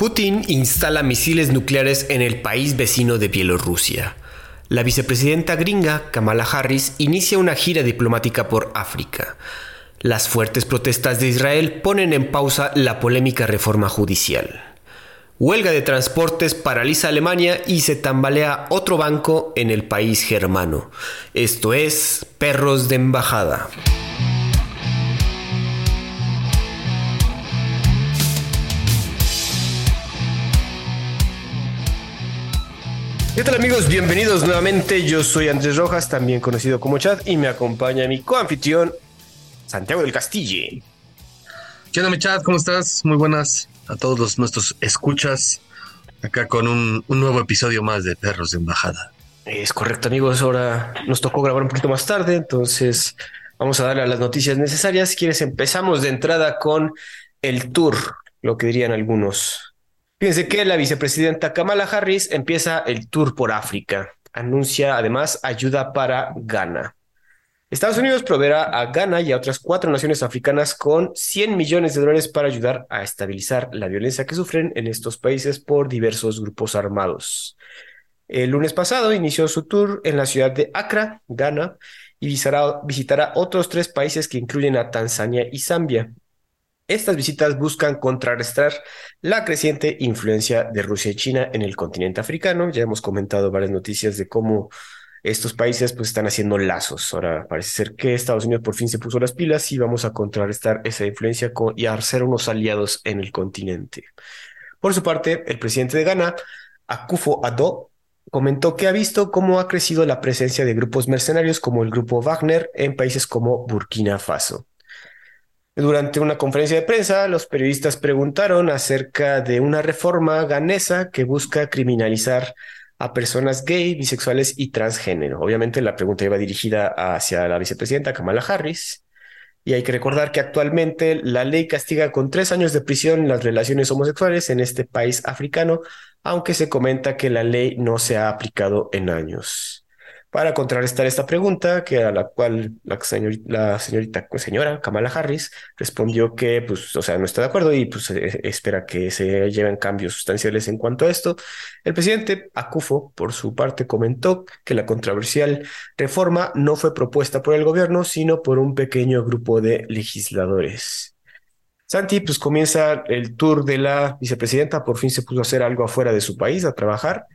Putin instala misiles nucleares en el país vecino de Bielorrusia. La vicepresidenta gringa, Kamala Harris, inicia una gira diplomática por África. Las fuertes protestas de Israel ponen en pausa la polémica reforma judicial. Huelga de transportes paraliza Alemania y se tambalea otro banco en el país germano. Esto es Perros de Embajada. ¿Qué tal amigos? Bienvenidos nuevamente. Yo soy Andrés Rojas, también conocido como Chad, y me acompaña mi coanfitrión Santiago del Castillo. ¿Qué onda, mi Chad? ¿Cómo estás? Muy buenas a todos los, nuestros escuchas. Acá con un, nuevo episodio más de Perros de Embajada. Es correcto, amigos. Ahora nos tocó grabar un poquito más tarde, entonces vamos a darle a las noticias necesarias. Si quieres, empezamos de entrada con el tour, lo que dirían algunos. Fíjense que la vicepresidenta Kamala Harris empieza el tour por África. Anuncia además ayuda para Ghana. Estados Unidos proveerá a Ghana y a otras cuatro naciones africanas con 100 millones de dólares para ayudar a estabilizar la violencia que sufren en estos países por diversos grupos armados. El lunes pasado inició su tour en la ciudad de Accra, Ghana, y visitará, visitará otros tres países que incluyen a Tanzania y Zambia. Estas visitas buscan contrarrestar la creciente influencia de Rusia y China en el continente africano. Ya hemos comentado varias noticias de cómo estos países pues están haciendo lazos. Ahora parece ser que Estados Unidos por fin se puso las pilas y vamos a contrarrestar esa influencia y a ser unos aliados en el continente. Por su parte, el presidente de Ghana, Akufo Addo, comentó que ha visto cómo ha crecido la presencia de grupos mercenarios como el grupo Wagner en países como Burkina Faso. Durante una conferencia de prensa, los periodistas preguntaron acerca de una reforma ganesa que busca criminalizar a personas gay, bisexuales y transgénero. Obviamente la pregunta iba dirigida hacia la vicepresidenta Kamala Harris. Y hay que recordar que actualmente la ley castiga con tres años de prisión las relaciones homosexuales en este país africano, aunque se comenta que la ley no se ha aplicado en años para contrarrestar esta pregunta, que a la cual la, señorita, pues, señora Kamala Harris respondió que, pues, o sea, no está de acuerdo y pues e, espera que se lleven cambios sustanciales en cuanto a esto. El presidente Akufo, por su parte, comentó que la controversial reforma no fue propuesta por el gobierno, sino por un pequeño grupo de legisladores. Santi, pues comienza el tour de la vicepresidenta, por fin se puso a hacer algo afuera de su país, a trabajar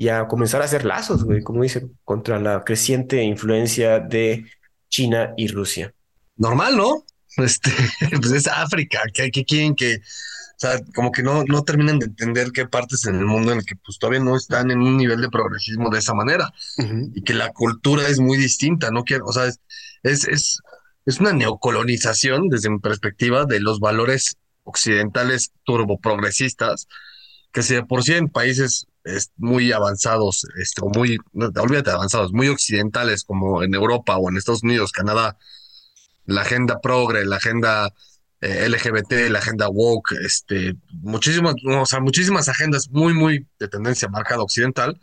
y a comenzar a hacer lazos, güey, como dice, contra la creciente influencia de China y Rusia. Normal, ¿no? Este, pues es África, que, que quieren que, o sea, como que no, no terminan de entender qué partes en el mundo en el que pues todavía no están en un nivel de progresismo de esa manera y que la cultura es muy distinta, no quiero, o sea, es, es, es, es una neocolonización desde mi perspectiva de los valores occidentales turboprogresistas que si de por sí en países muy avanzados, este, o muy, no, olvídate avanzados, muy occidentales como en Europa o en Estados Unidos, Canadá, la agenda progre, la agenda eh, LGBT, la agenda woke, este, muchísimas, o sea, muchísimas agendas muy, muy de tendencia marcada occidental,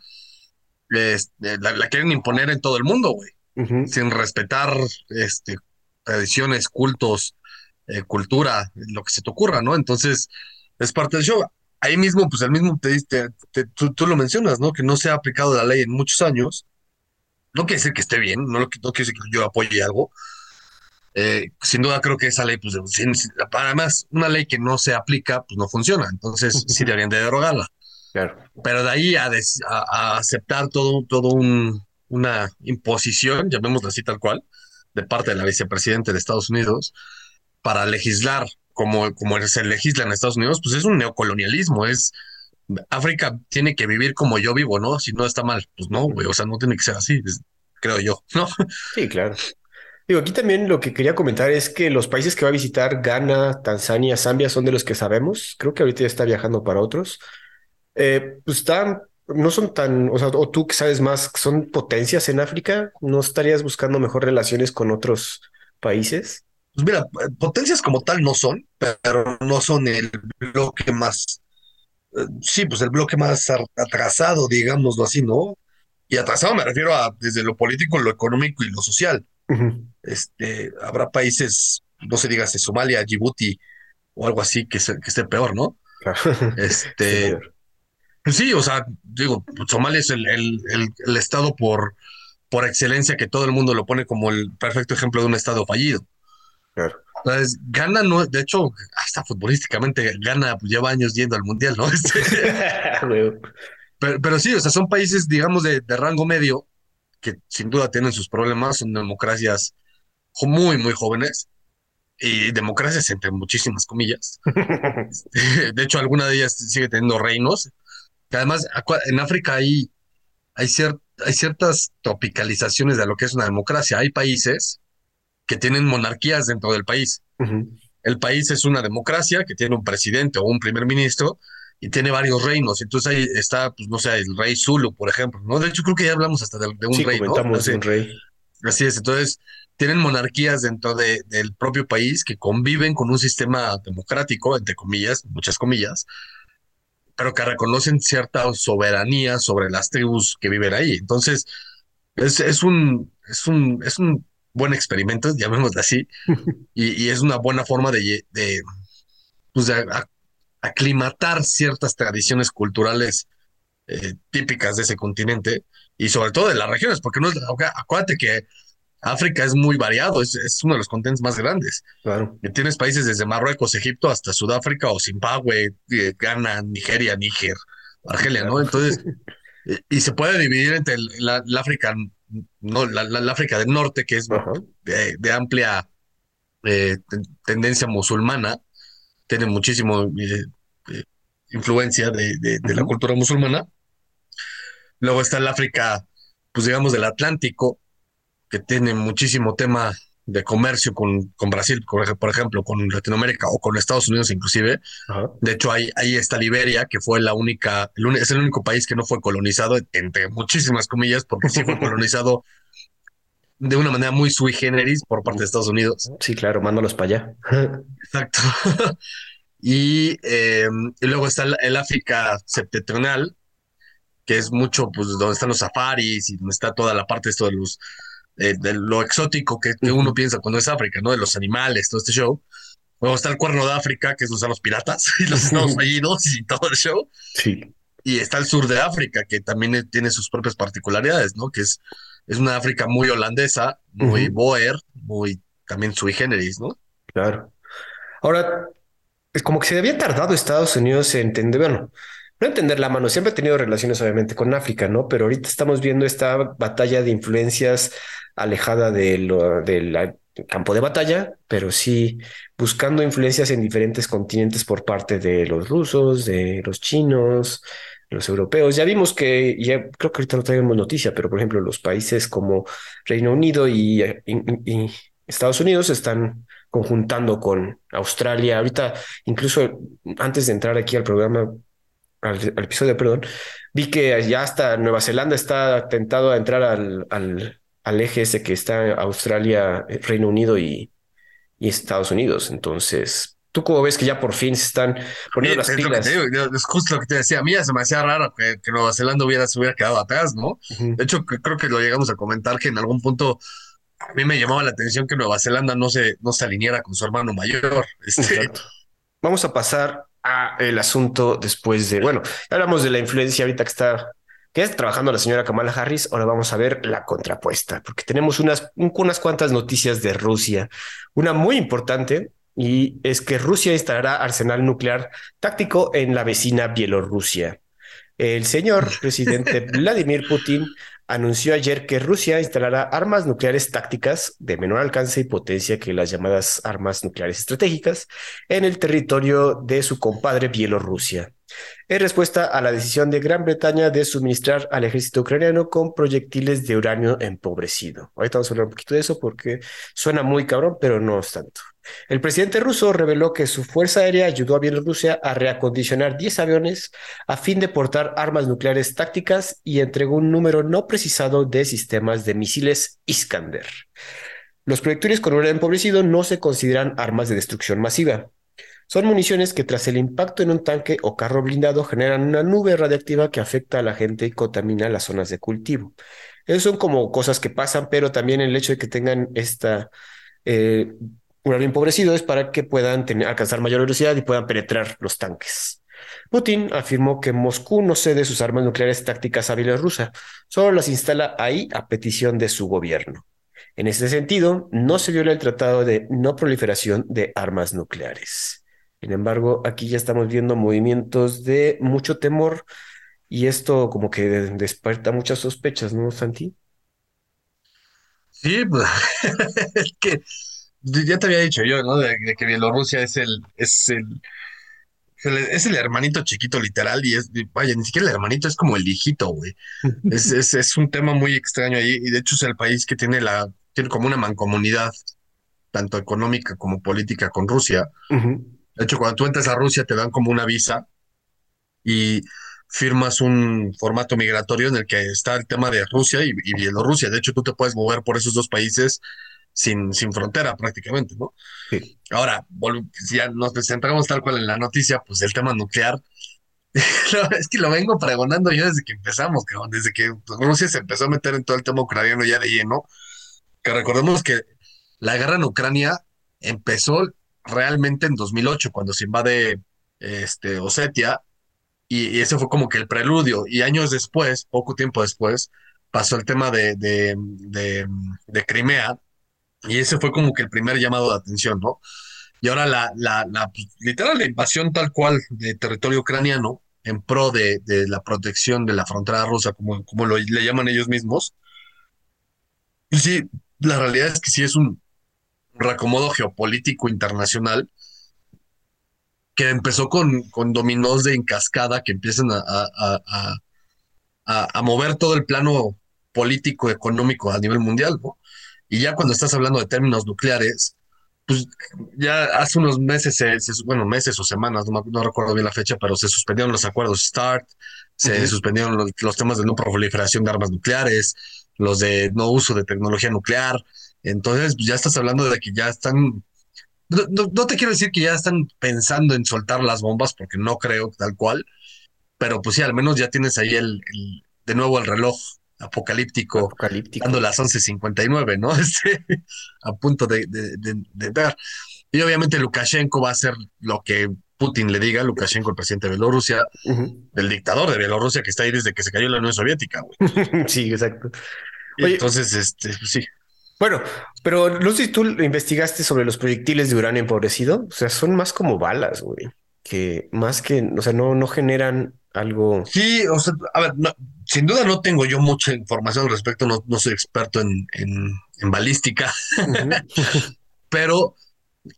este, la, quieren imponer en todo el mundo, güey, sin respetar este, tradiciones, cultos, eh, cultura, lo que se te ocurra, ¿no? Entonces, es parte del show ahí mismo, pues el mismo te, diste, tú, lo mencionas, ¿no? Que no se ha aplicado la ley en muchos años. No quiere decir que esté bien, no, no quiere decir que yo apoye algo. Eh, sin duda creo que esa ley, pues, además, una ley que no se aplica, pues no funciona. Entonces, sí deberían de derogarla. Claro. Pero de ahí a, aceptar todo, todo un, una imposición, llamémosla así tal cual, de parte de la vicepresidenta de Estados Unidos, para legislar como, como se legisla en Estados Unidos, pues es un neocolonialismo, es África tiene que vivir como yo vivo, ¿no? Si no está mal, pues no, güey, o sea, no tiene que ser así, creo yo, ¿no? Sí, claro. Digo, aquí también lo que quería comentar es que los países que va a visitar, Ghana, Tanzania, Zambia, son de los que sabemos. Creo que ahorita ya está viajando para otros. Eh, pues están, no son tan, o sea, o tú que sabes más, son potencias en África, ¿no estarías buscando mejor relaciones con otros países? Pues mira, potencias como tal no son, pero no son el bloque más, eh, sí, pues el bloque más atrasado, digámoslo así, ¿no? Y atrasado me refiero a desde lo político, lo económico y lo social. Este, habrá países, no se diga Somalia, Djibouti o algo así que, que esté peor, ¿no? Este, pues sí, o sea, digo, Somalia es el, el, el, estado por, por excelencia que todo el mundo lo pone como el perfecto ejemplo de un estado fallido. Claro. Entonces, Gana, no, de hecho, hasta futbolísticamente, Gana lleva años yendo al mundial, ¿no? Este, pero, pero, sí, o sea, son países, digamos, de, de, rango medio, que sin duda tienen sus problemas, son democracias muy, muy jóvenes, y democracias entre muchísimas comillas. de hecho, alguna de ellas sigue teniendo reinos. Que además, en África hay, hay, hay ciertas tropicalizaciones de lo que es una democracia. Hay países que tienen monarquías dentro del país. El país es una democracia que tiene un presidente o un primer ministro y tiene varios reinos. Entonces ahí está, pues no sé, el rey Zulu, por ejemplo, ¿no? De hecho, creo que ya hablamos hasta de, un sí, rey, ¿no? de un rey. Así es. Entonces, tienen monarquías dentro de, del propio país que conviven con un sistema democrático, entre comillas, muchas comillas, pero que reconocen cierta soberanía sobre las tribus que viven ahí. Entonces, es, es un, es un, es un buen experimento, llamémoslo así, y, y, es una buena forma de, de, pues de aclimatar ciertas tradiciones culturales eh, típicas de ese continente y sobre todo de las regiones, porque no es, acuérdate que África es muy variado, es, es uno de los continentes más grandes. Claro. Tienes países desde Marruecos, Egipto hasta Sudáfrica o Zimbabue, eh, Ghana, Nigeria, Níger, Argelia, ¿no? Entonces, y se puede dividir entre la, África, no, la, África del Norte, que es de, amplia eh, tendencia musulmana, tiene muchísimo eh, influencia de, de la cultura musulmana. Luego está el África, pues digamos, del Atlántico, que tiene muchísimo tema de comercio con, con Brasil, por ejemplo, con Latinoamérica o con Estados Unidos inclusive. De hecho, ahí, ahí está Liberia, que fue la única, es el único país que no fue colonizado, entre muchísimas comillas, porque sí fue colonizado de una manera muy sui generis por parte de Estados Unidos. Sí, claro, mándalos para allá. Exacto. y, em, y, luego está el, África septentrional, que es mucho, pues, donde están los safaris y donde está toda la parte de esto de los eh, de lo exótico que, uno piensa cuando es África, ¿no? De los animales, todo este show. Luego está el cuerno de África, que es donde los piratas y los Estados Unidos y todo el show. Sí. Y está el sur de África, que también tiene sus propias particularidades, ¿no? Que es, es una África muy holandesa, muy boer, muy también sui generis, ¿no? Claro. Ahora, es como que se había tardado Estados Unidos en entender, bueno, no entender la mano, siempre ha tenido relaciones obviamente con África, ¿no? Pero ahorita estamos viendo esta batalla de influencias alejada de lo, del campo de batalla, pero sí buscando influencias en diferentes continentes por parte de los rusos, de los chinos, los europeos. Ya vimos que, ya creo que ahorita no traemos noticia, pero por ejemplo los países como Reino Unido y, Estados Unidos están conjuntando con Australia. Ahorita, incluso antes de entrar aquí al programa, al, episodio, perdón, vi que ya hasta Nueva Zelanda está tentado a entrar al, al, al eje ese que está Australia, eh, Reino Unido y, y Estados Unidos. Entonces, ¿tú cómo ves que ya por fin se están poniendo las pilas? es justo lo que te decía. A mí ya se me hacía raro que, Nueva Zelanda hubiera, se hubiera quedado atrás, ¿no? De hecho, creo que lo llegamos a comentar que en algún punto a mí me llamaba la atención que Nueva Zelanda no se, no se alineara con su hermano mayor. Este. Vamos a pasar a el asunto después de, bueno, hablamos de la influencia ahorita que está es trabajando la señora Kamala Harris. Ahora vamos a ver la contrapuesta, porque tenemos unas, unas cuantas noticias de Rusia. Una muy importante y es que Rusia instalará arsenal nuclear táctico en la vecina Bielorrusia. El señor presidente Vladimir Putin anunció ayer que Rusia instalará armas nucleares tácticas de menor alcance y potencia que las llamadas armas nucleares estratégicas en el territorio de su compadre Bielorrusia, en respuesta a la decisión de Gran Bretaña de suministrar al ejército ucraniano con proyectiles de uranio empobrecido. Ahorita vamos a hablar un poquito de eso porque suena muy cabrón, pero no es tanto. El presidente ruso reveló que su fuerza aérea ayudó a Bielorrusia a reacondicionar 10 aviones a fin de portar armas nucleares tácticas y entregó un número no precisado de sistemas de misiles Iskander. Los proyectiles con uranio empobrecido no se consideran armas de destrucción masiva. Son municiones que tras el impacto en un tanque o carro blindado generan una nube radiactiva que afecta a la gente y contamina las zonas de cultivo. Esas son como cosas que pasan, pero también el hecho de que tengan esta eh, uranio empobrecido es para que puedan alcanzar mayor velocidad y puedan penetrar los tanques. Putin afirmó que Moscú no cede sus armas nucleares tácticas a Bielorrusia, solo las instala ahí a petición de su gobierno. En este sentido, no se viola el tratado de no proliferación de armas nucleares. Sin embargo, aquí ya estamos viendo movimientos de mucho temor y esto como que despierta muchas sospechas, ¿no, Santi? Sí, pues es que ya te había dicho yo, ¿no? De, que Bielorrusia es el, es el, es el hermanito chiquito literal y es, vaya, ni siquiera el hermanito, es como el hijito, güey. Es, es, es un tema muy extraño ahí y de hecho es el país que tiene la, tiene como una mancomunidad, tanto económica como política con Rusia. De hecho, cuando tú entras a Rusia te dan como una visa y firmas un formato migratorio en el que está el tema de Rusia y, Bielorrusia. De hecho, tú te puedes mover por esos dos países sin, sin frontera prácticamente, ¿no? Sí. Ahora, si ya nos centramos tal cual en la noticia, pues el tema nuclear. es que lo vengo pregonando yo desde que empezamos, cabrón, desde que Rusia se empezó a meter en todo el tema ucraniano ya de lleno, que recordemos que la guerra en Ucrania empezó realmente en 2008, cuando se invade este, Osetia, y, ese fue como que el preludio. Y años después, poco tiempo después, pasó el tema de, de, de, Crimea, y ese fue como que el primer llamado de atención, ¿no? Y ahora la, la, la pues, literal la invasión tal cual de territorio ucraniano en pro de, de la protección de la frontera rusa, como, como lo, le llaman ellos mismos. Y sí, la realidad es que sí es un reacomodo geopolítico internacional que empezó con, con dominós de encascada que empiezan a, a, a, a, mover todo el plano político, económico a nivel mundial, ¿no? Y ya cuando estás hablando de términos nucleares, pues ya hace unos meses, bueno, meses o semanas, no, recuerdo bien la fecha, pero se suspendieron los acuerdos START, se suspendieron los, los, temas de no proliferación de armas nucleares, los de no uso de tecnología nuclear. Entonces, pues, ya estás hablando de que ya están no, te quiero decir que ya están pensando en soltar las bombas, porque no creo tal cual, pero pues sí, al menos ya tienes ahí el, de nuevo el reloj apocalíptico, apocalíptico. dando las 11.59, ¿no? Este, a punto de, de, dar. Y obviamente Lukashenko va a hacer lo que Putin le diga, Lukashenko, el presidente de Bielorrusia, el dictador de Bielorrusia que está ahí desde que se cayó la Unión Soviética, güey. sí, exacto. entonces, este, pues sí. Bueno, pero no sé si tú investigaste sobre los proyectiles de uranio empobrecido. O sea, son más como balas, güey. Que más que, o sea, no, no generan algo. Sí, o sea, a ver, sin duda no tengo yo mucha información al respecto, no, no soy experto en, en, balística. pero,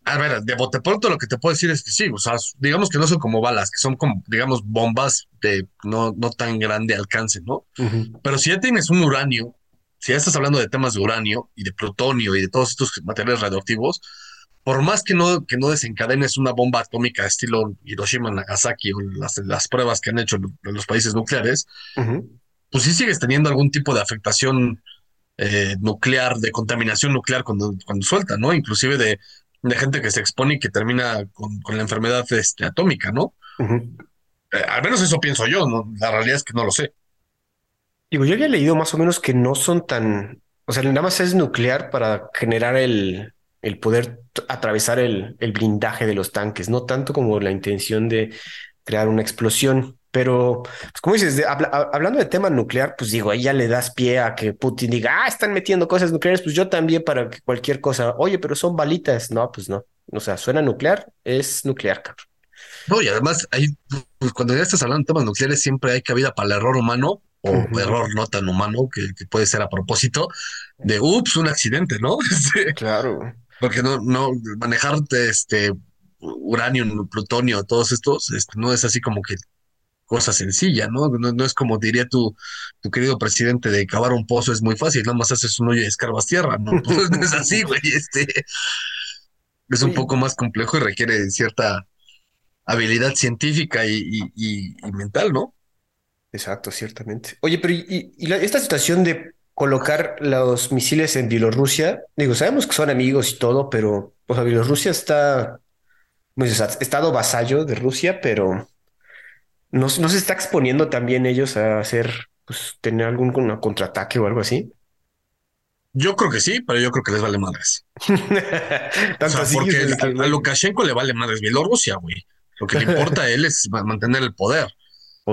a ver, de bote pronto lo que te puedo decir es que sí, o sea, digamos que no son como balas, que son como, digamos, bombas de no, no tan grande alcance, ¿no? Pero si ya tienes un uranio si ya estás hablando de temas de uranio y de plutonio y de todos estos materiales radioactivos, por más que no, que no desencadenes una bomba atómica estilo Hiroshima, Nagasaki o las, las pruebas que han hecho los países nucleares, pues sí sigues teniendo algún tipo de afectación eh, nuclear, de contaminación nuclear cuando, cuando suelta, ¿no? Inclusive de, de gente que se expone y que termina con, con la enfermedad este, atómica, ¿no? Eh, al menos eso pienso yo, ¿no? La realidad es que no lo sé. Digo, yo había leído más o menos que no son tan, o sea, nada más es nuclear para generar el, el poder atravesar el, el blindaje de los tanques, no tanto como la intención de crear una explosión. Pero, pues como dices, hablando de tema nuclear, pues digo, ahí ya le das pie a que Putin diga, ah, están metiendo cosas nucleares, pues yo también para cualquier cosa. Oye, pero son balitas. No, pues no. O sea, suena nuclear, es nuclear, cabrón. No, y además, ahí, pues, cuando ya estás hablando de temas nucleares, siempre hay cabida para el error humano o error no tan humano que, puede ser a propósito de ups, un accidente, ¿no? Este, claro. Porque no, no, manejar este uranio, plutonio, todos estos, este, no es así como que cosa sencilla, ¿no? ¿no? es como diría tu, tu querido presidente de cavar un pozo es muy fácil, nada más haces un hoyo y escarbas tierra, ¿no? Pues no es así, güey, este es un poco más complejo y requiere cierta habilidad científica y, y mental, ¿no? Exacto, ciertamente. Oye, pero y, esta situación de colocar los misiles en Bielorrusia, digo, sabemos que son amigos y todo, pero o sea, Bielorrusia está, pues, estado vasallo de Rusia, pero no, no se está exponiendo también ellos a hacer, pues, tener algún contraataque o algo así. Yo creo que sí, pero yo creo que les vale madres. o sea, porque a, Lukashenko le vale madres Bielorrusia, güey. Lo que le importa a él es mantener el poder.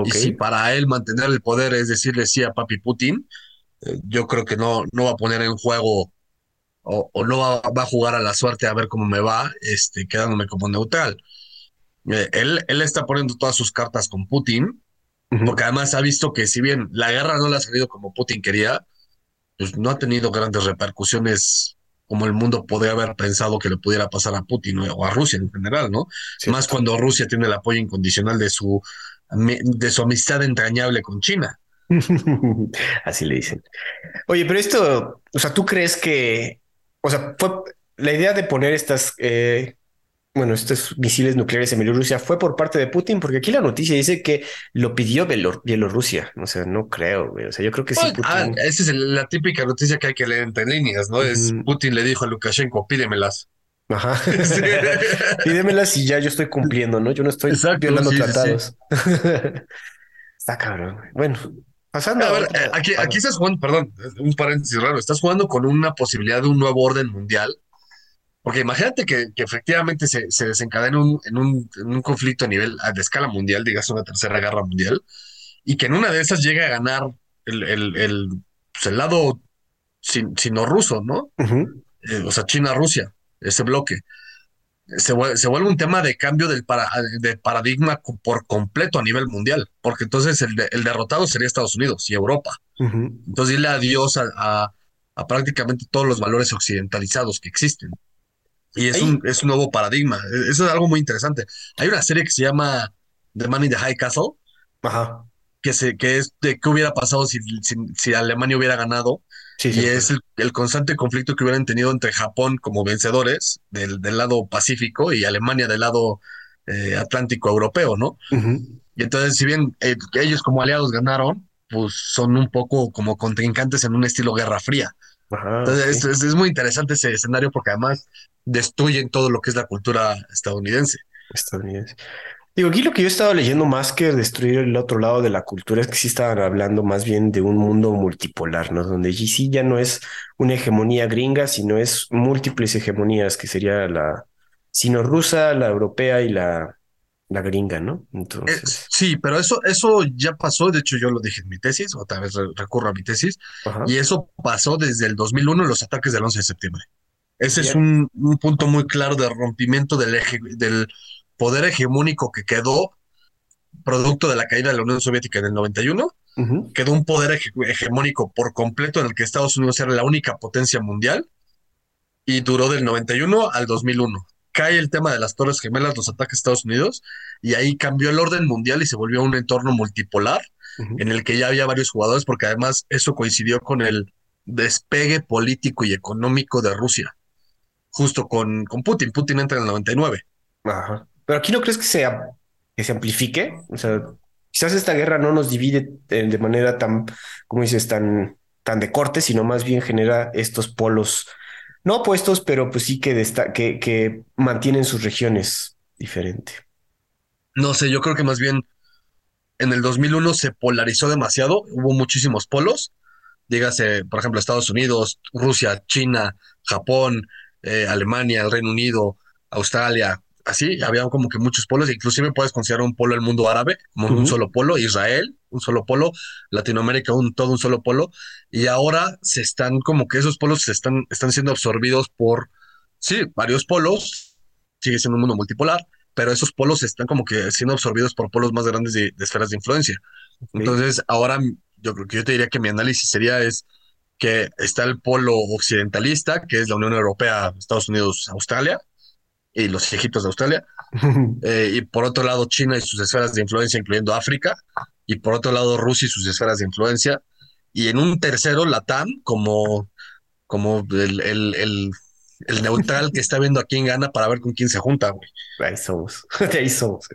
Y si para él mantener el poder es decirle sí a papi Putin, eh, yo creo que no, no va a poner en juego o, no va, a jugar a la suerte a ver cómo me va, este, quedándome como neutral. Eh, él, él está poniendo todas sus cartas con Putin, porque además ha visto que si bien la guerra no le ha salido como Putin quería, pues no ha tenido grandes repercusiones como el mundo podría haber pensado que le pudiera pasar a Putin o a Rusia en general, ¿no? Más cuando Rusia tiene el apoyo incondicional de su, de su amistad entrañable con China. Así le dicen. Oye, pero esto, o sea, ¿tú crees que, o sea, fue la idea de poner estas eh, bueno, estos misiles nucleares en Bielorrusia fue por parte de Putin, porque aquí la noticia dice que lo pidió Bielorrusia. O sea, no creo, O sea, yo creo que sí. Putin... Ah, esa es la típica noticia que hay que leer entre líneas, ¿no? Es Putin le dijo a Lukashenko, pídemelas. Ajá. Pídemelas y ya yo estoy cumpliendo, ¿no? Yo no estoy violando tratados. Está cabrón. Bueno, pasando a ver, eh, aquí, aquí estás jugando, perdón, un paréntesis raro. Estás jugando con una posibilidad de un nuevo orden mundial porque imagínate que, efectivamente se, desencadena en, un, conflicto a nivel, a, de escala mundial, digas una tercera guerra mundial, y que en una de esas llegue a ganar el, el, pues, lado sino-ruso, ¿no? Eh, o sea, China-Rusia, ese bloque. Se, vuelve un tema de cambio del de paradigma por completo a nivel mundial, porque entonces el, derrotado sería Estados Unidos y Europa. Entonces dile adiós a, a prácticamente todos los valores occidentalizados que existen. Y es un, es un nuevo paradigma. E, eso es algo muy interesante. Hay una serie que se llama The Man in the High Castle. Ajá. Que, se, que es de qué hubiera pasado si, si, Alemania hubiera ganado. y es el, constante conflicto que hubieran tenido entre Japón como vencedores del, del lado pacífico y Alemania del lado eh, atlántico europeo, ¿no? Y entonces, si bien eh, ellos como aliados ganaron, pues son un poco como contrincantes en un estilo Guerra Fría. Entonces, es, es, muy interesante ese escenario porque además destruyen todo lo que es la cultura estadounidense. Estadounidense. Digo, aquí lo que yo estaba leyendo más que destruir el otro lado de la cultura es que sí estaban hablando más bien de un mundo multipolar, ¿no? Donde sí ya no es una hegemonía gringa, sino es múltiples hegemonías, que sería la sino rusa, la europea y la, la gringa, ¿no? Entonces... Eh, sí, pero eso, eso ya pasó, de hecho yo lo dije en mi tesis, otra vez recurro a mi tesis, y eso pasó desde el 2001, los ataques del 11 de septiembre. Ese es un, punto muy claro de rompimiento del, del poder hegemónico que quedó producto de la caída de la Unión Soviética en el 91. Quedó un poder hegemónico por completo en el que Estados Unidos era la única potencia mundial y duró del 91 al 2001. Cae el tema de las Torres Gemelas, los ataques a Estados Unidos, y ahí cambió el orden mundial y se volvió un entorno multipolar en el que ya había varios jugadores, porque además eso coincidió con el despegue político y económico de Rusia justo con, con Putin. Putin entra en el 99. Ajá. Pero aquí no crees que se, que se amplifique. O sea, quizás esta guerra no nos divide de manera tan, como dices, tan, tan de corte, sino más bien genera estos polos no opuestos, pero pues sí que, que, que mantienen sus regiones diferente. No sé, yo creo que más bien en el 2001 se polarizó demasiado, hubo muchísimos polos, dígase, por ejemplo, Estados Unidos, Rusia, China, Japón, eh, Alemania, el Reino Unido, Australia, así, había como que muchos polos, inclusive puedes considerar un polo el mundo árabe como un solo polo, Israel, un solo polo, Latinoamérica, un todo un solo polo, y ahora se están como que esos polos se están, están siendo absorbidos por, sí, varios polos, sigue siendo un mundo multipolar, pero esos polos están como que siendo absorbidos por polos más grandes de, esferas de influencia. Entonces, ahora yo creo que yo te diría que mi análisis sería es que está el polo occidentalista, que es la Unión Europea, Estados Unidos, Australia, y los viejitos de Australia, eh, y por otro lado China y sus esferas de influencia, incluyendo África, y por otro lado Rusia y sus esferas de influencia, y en un tercero Latam como, como el, el, el, el neutral que está viendo a quién gana para ver con quién se junta, güey. Ahí somos, ahí somos,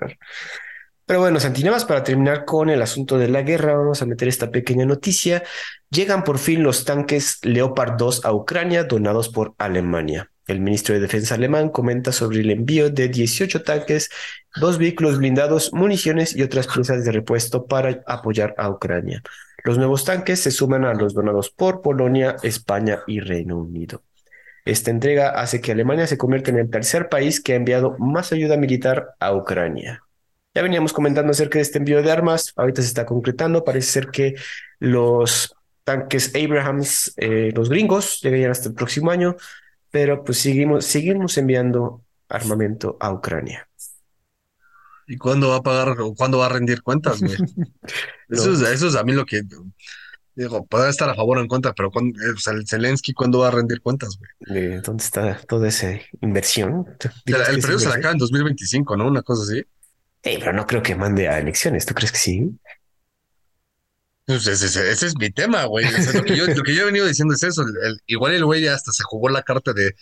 pero bueno, Santinemas, para terminar con el asunto de la guerra, vamos a meter esta pequeña noticia. Llegan por fin los tanques Leopard 2 a Ucrania donados por Alemania. El ministro de Defensa alemán comenta sobre el envío de 18 tanques, dos vehículos blindados, municiones y otras piezas de repuesto para apoyar a Ucrania. Los nuevos tanques se suman a los donados por Polonia, España y Reino Unido. Esta entrega hace que Alemania se convierta en el tercer país que ha enviado más ayuda militar a Ucrania. Ya veníamos comentando acerca de este envío de armas, ahorita se está concretando, parece ser que los tanques Abrahams, eh, los gringos, llegarían hasta el próximo año, pero pues seguimos, seguimos enviando armamento a Ucrania. ¿Y cuándo va a pagar o cuándo va a rendir cuentas, güey? eso, es, eso es a mí lo que digo, puede estar a favor o en contra, pero cuando, o sea, el Zelensky, ¿cuándo va a rendir cuentas, güey? Eh, ¿Dónde está toda esa inversión? El, el periodo se la acaba en 2025, ¿no? Una cosa así. Sí, pero no creo que mande a elecciones. ¿Tú crees que sí? Pues ese, ese- ese es mi tema, güey. O sea, lo, que yo, lo que yo he venido diciendo es eso. el- el- igual el güey hasta se jugó la carta de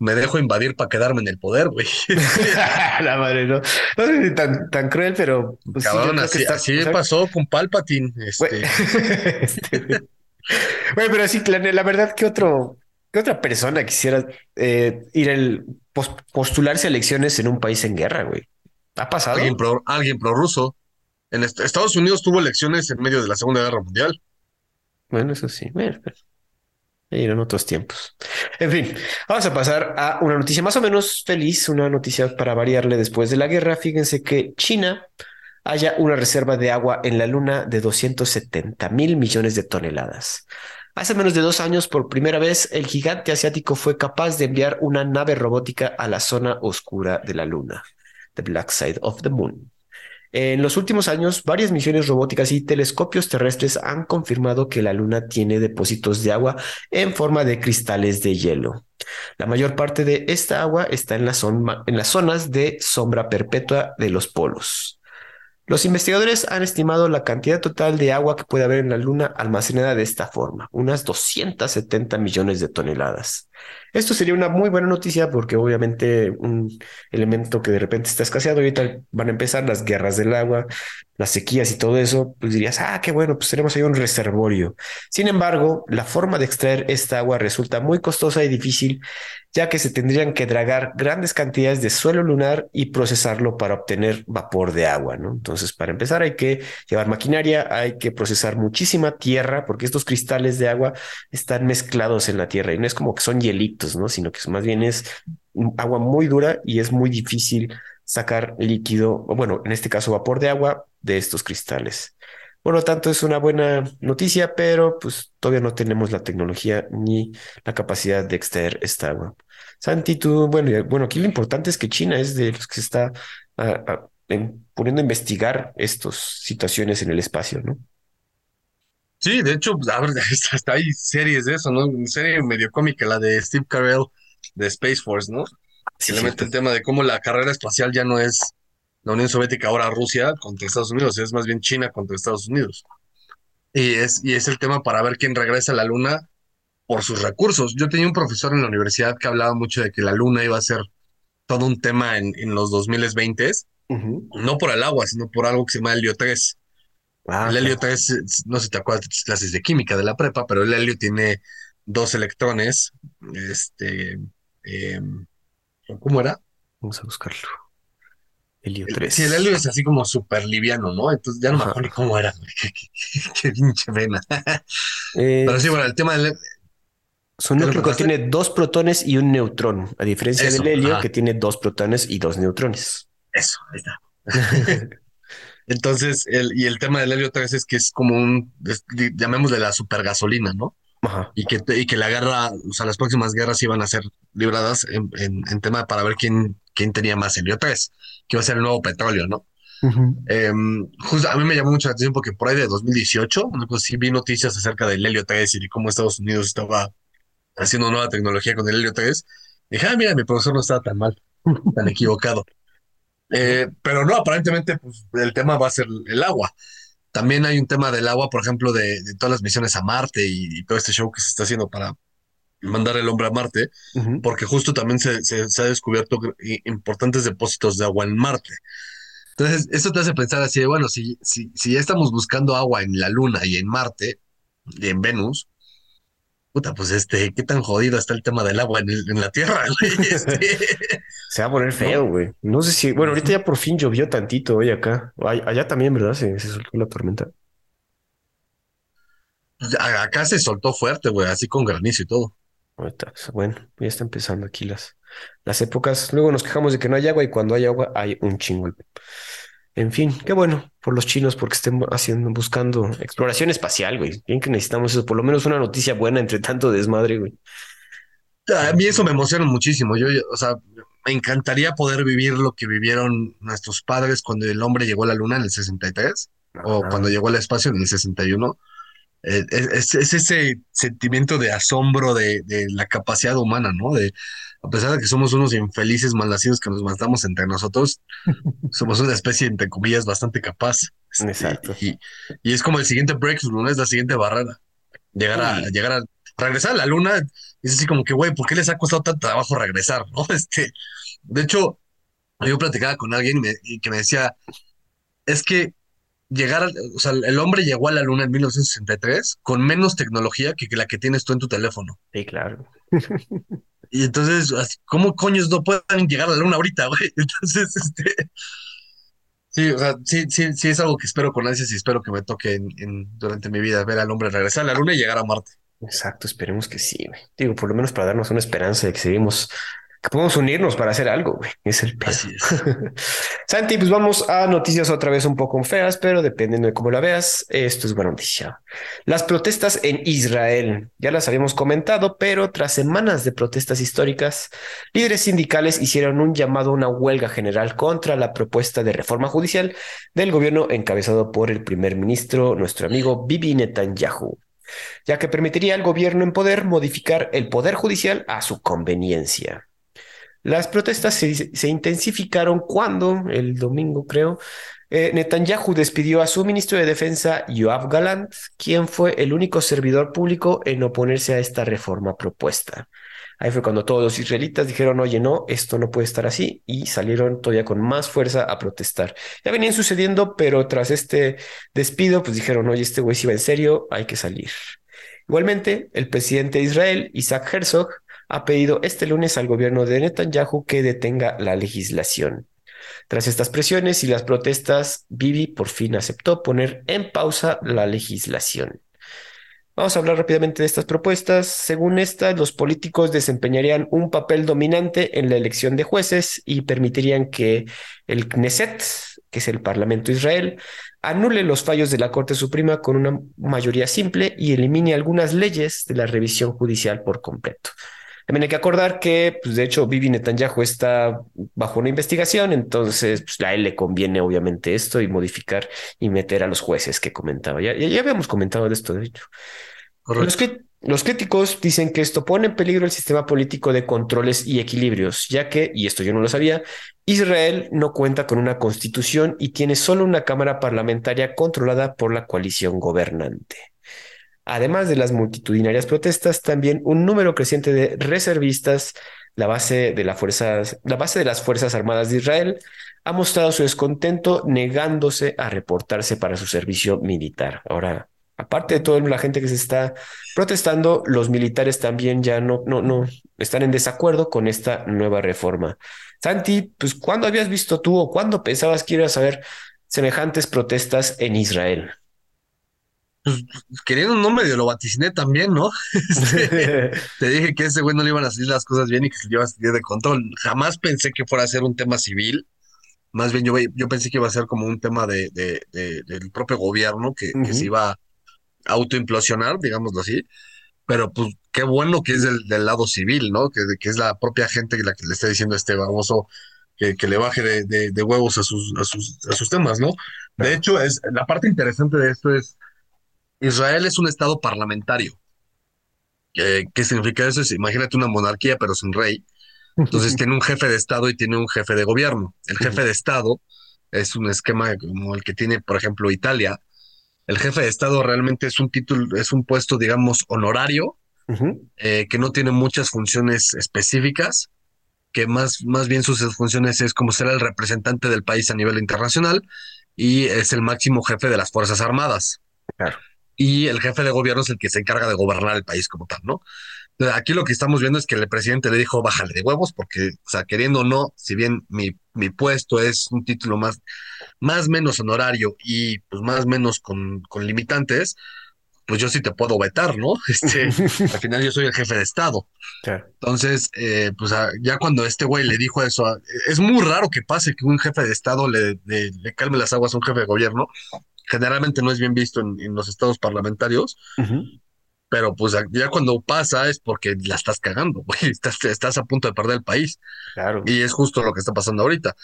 me dejo invadir para quedarme en el poder, güey. La madre, no. No sé si tan, tan cruel, pero pues, Cabrón, así, está- así o sea, pasó con Palpatine. Güey, Este, güey, pero sí, la, la verdad, ¿qué otro, qué otra persona quisiera eh, ir el pos- postularse a elecciones en un país en guerra, güey? ¿Ha pasado? alguien pro, alguien prorruso. En est- Estados Unidos tuvo elecciones en medio de la Segunda Guerra Mundial. Bueno, eso sí. Bueno, eran otros tiempos. En fin, vamos a pasar a una noticia más o menos feliz, una noticia para variarle después de la guerra. Fíjense que China haya una reserva de agua en la Luna de 270 mil millones de toneladas. Hace menos de dos años, por primera vez, el gigante asiático fue capaz de enviar una nave robótica a la zona oscura de la Luna, The Black Side of the Moon. En los últimos años, varias misiones robóticas y telescopios terrestres han confirmado que la Luna tiene depósitos de agua en forma de cristales de hielo. La mayor parte de esta agua está en, las zonas de sombra perpetua de los polos. Los investigadores han estimado la cantidad total de agua que puede haber en la Luna almacenada de esta forma, unas 270 millones de toneladas. Esto sería una muy buena noticia porque obviamente un elemento que de repente está escaseado, ahorita van a empezar las guerras del agua, las sequías y todo eso, pues dirías, ah, qué bueno, pues tenemos ahí un reservorio. Sin embargo, la forma de extraer esta agua resulta muy costosa y difícil, ya que se tendrían que dragar grandes cantidades de suelo lunar y procesarlo para obtener vapor de agua, ¿no? Entonces, para empezar, hay que llevar maquinaria, hay que procesar muchísima tierra, porque estos cristales de agua están mezclados en la tierra y no es como que son hielitos, ¿no? Sino que más bien es agua muy dura y es muy difícil sacar líquido, bueno, en este caso vapor de agua de estos cristales. Por lo tanto, es una buena noticia, pero pues todavía no tenemos la tecnología ni la capacidad de extraer esta agua. Santi, tú, bueno, bueno, aquí lo importante es que China es de los que se está ah, ah, en- poniendo a investigar estas situaciones en el espacio, ¿no? Sí, de hecho, pues, ver, hasta hay series de eso, ¿no? Una serie medio cómica, la de Steve Carell de Space Force, ¿no? Sí, que le mete el tema de cómo la carrera espacial ya no es la Unión Soviética, ahora Rusia contra Estados Unidos, es más bien China contra Estados Unidos. Y es, y es el tema para ver quién regresa a la Luna por sus recursos. Yo tenía un profesor en la universidad que hablaba mucho de que la Luna iba a ser todo un tema en, en los 2020, Ujú. no por el agua, sino por algo que se llama helio 3. Ah, El helio. 3, es- no sé si te acuerdas de tus clases de química de la prepa, pero el helio tiene dos electrones, este, em, ¿cómo era? Vamos a buscarlo. Helio El- Sí, el 3. helio es así como súper liviano, ¿no? Entonces ya no me acuerdo cómo era. Qué, pinche pena. Pero sí, bueno, el tema del... su ¿Qué le núcleo contiene dos protones y un neutrón, a diferencia del helio que tiene dos protones y dos neutrones. eso, ahí está. Entonces, el, y el tema del helio 3 es que es como un, es- llamémosle la supergasolina, ¿no? Ajá. Y que, y que la guerra, o sea, las próximas guerras iban a ser libradas en, en, en tema para ver quién, quién tenía más helio 3, que iba a ser el nuevo petróleo, ¿no? Eh, justo a mí me llamó mucho la atención porque por ahí de 2018, una cosa sí vi noticias acerca del helio 3 y de cómo Estados Unidos estaba haciendo nueva tecnología con el helio 3. Dije, ah, mira, mi profesor no estaba tan mal, tan equivocado. Eh, pero no, aparentemente pues, el tema va a ser el agua. También hay un tema del agua, por ejemplo, de, de todas las misiones a Marte y, y todo este show que se está haciendo para mandar el hombre a Marte, porque justo también se, se, se ha descubierto importantes depósitos de agua en Marte. Entonces, eso te hace pensar así bueno, si, si, si ya estamos buscando agua en la Luna y en Marte y en Venus, puta, pues este, qué tan jodido está el tema del agua en, el- en la Tierra, güey, este, Se va a poner feo, güey. No sé si, bueno, ahorita ya por fin llovió tantito hoy acá. Allá también, ¿verdad? Se, se soltó la tormenta. Pues, Acá se soltó fuerte, güey, así con granizo y todo. Ahorita, pues, bueno, ya está empezando aquí las, las épocas. Luego nos quejamos de que no hay agua y cuando hay agua hay un chingo. En fin, qué bueno por los chinos porque estén haciendo, buscando exploración espacial, güey. Bien que necesitamos eso, por lo menos una noticia buena entre tanto desmadre, güey. A mí eso me emociona muchísimo. Yo, o sea, me encantaría poder vivir lo que vivieron nuestros padres cuando el hombre llegó a la luna en el 63 o cuando llegó al espacio en el 61. Eh, es, es, ese sentimiento de asombro de, de, la capacidad humana, ¿no? De, a pesar de que somos unos infelices malnacidos que nos matamos entre nosotros, somos una especie, entre comillas, bastante capaz. Este, Exacto. Y, y, es como el siguiente breakthrough, ¿no? Es la siguiente barrera. Llegar a, llegar a regresar a la luna, es así como que, güey, ¿por qué les ha costado tanto trabajo regresar, no? Este, de hecho, yo platicaba con alguien y, que me decía, es que llegar, o sea, el hombre llegó a la luna en 1963 con menos tecnología que la que tienes tú en tu teléfono. Sí, claro. Y entonces, ¿cómo coños no pueden llegar a la luna ahorita, güey? Entonces, este. Sí, o sea, sí, sí, sí es algo que espero con ansias y espero que me toque en, durante mi vida ver al hombre regresar a la luna y llegar a Marte. Exacto, esperemos que sí, güey. Digo, por lo menos para darnos una esperanza de que seguimos que podemos unirnos para hacer algo, güey. Es el pedo. Así es. Santi, pues vamos a noticias otra vez un poco feas, pero dependiendo de cómo la veas, esto es buena noticia. Las protestas en Israel, ya las habíamos comentado, pero tras semanas de protestas históricas, líderes sindicales hicieron un llamado a una huelga general contra la propuesta de reforma judicial del gobierno encabezado por el primer ministro, nuestro amigo Bibi Netanyahu ya que permitiría al gobierno en poder modificar el poder judicial a su conveniencia. Las protestas se, intensificaron cuando, el domingo creo, eh, Netanyahu despidió a su ministro de Defensa, Yoav Galant, quien fue el único servidor público en oponerse a esta reforma propuesta. Ahí fue cuando todos los israelitas dijeron, oye, no, esto no puede estar así, y salieron todavía con más fuerza a protestar. Ya venían sucediendo, pero tras este despido, pues dijeron, oye, este güey si va en serio, hay que salir. Igualmente, el presidente de Israel, Isaac Herzog, ha pedido este lunes al gobierno de Netanyahu que detenga la legislación. Tras estas presiones y las protestas, Bibi por fin aceptó poner en pausa la legislación. Vamos a hablar rápidamente de estas propuestas. Según estas, los políticos desempeñarían un papel dominante en la elección de jueces y permitirían que el Knesset, que es el Parlamento de Israel, anule los fallos de la Corte Suprema con una mayoría simple y elimine algunas leyes de la revisión judicial por completo. También hay que acordar que, pues, de hecho, Bibi Netanyahu está bajo una investigación, entonces pues, a él le conviene obviamente esto y modificar y meter a los jueces que comentaba. Ya, ya, habíamos comentado de esto, de hecho. Los, los críticos dicen que esto pone en peligro el sistema político de controles y equilibrios, ya que, y esto yo no lo sabía, Israel no cuenta con una constitución y tiene solo una cámara parlamentaria controlada por la coalición gobernante. Además de las multitudinarias protestas, también un número creciente de reservistas, la base de, fuerzas, la base de las Fuerzas Armadas de Israel, ha mostrado su descontento negándose a reportarse para su servicio militar. Ahora, aparte de toda la gente que se está protestando, los militares también ya no, no, no están en desacuerdo con esta nueva reforma. Santi, pues ¿cuándo habías visto tú o cuándo pensabas que ibas a ver semejantes protestas en Israel? Pues, queriendo un nombre, lo vaticiné también, ¿no? Este, te dije que ese güey no le iban a salir las cosas bien y que se le iba a salir de control. Jamás pensé que fuera a ser un tema civil. Más bien yo, yo pensé que iba a ser como un tema de, del propio gobierno que, se iba a autoimplosionar, digámoslo así. Pero pues qué bueno que es del, lado civil, ¿no? Que, que, es la propia gente la que le está diciendo a este famoso que, le baje de, huevos a sus, a sus, a sus temas, ¿no? De hecho, es, la parte interesante de esto es Israel es un estado parlamentario. ¿Qué, significa eso? imagínate una monarquía, pero sin rey. Entonces tiene un jefe de estado y tiene un jefe de gobierno. El jefe de estado es un esquema como el que tiene, por ejemplo, Italia. El jefe de estado realmente es un título, es un puesto, digamos, honorario, eh, que no tiene muchas funciones específicas, que más, más bien sus funciones es como ser el representante del país a nivel internacional y es el máximo jefe de las Fuerzas Armadas. Claro y el jefe de gobierno es el que se encarga de gobernar el país como tal, ¿no? Aquí lo que estamos viendo es que el presidente le dijo, bájale de huevos, porque, o sea, queriendo o no, si bien mi, mi puesto es un título más, más menos honorario y pues más menos con, con limitantes, pues yo sí te puedo vetar, ¿no? Este, al final yo soy el jefe de Estado. Entonces, eh, pues ah, ya cuando este güey le dijo eso, ah, es muy raro que pase que un jefe de Estado le, le, calme las aguas a un jefe de gobierno. Generalmente no es bien visto en, los estados parlamentarios. Pero pues ya cuando pasa es porque la estás cagando, güey. Estás, estás a punto de perder el país. Claro. Y es justo lo que está pasando ahorita.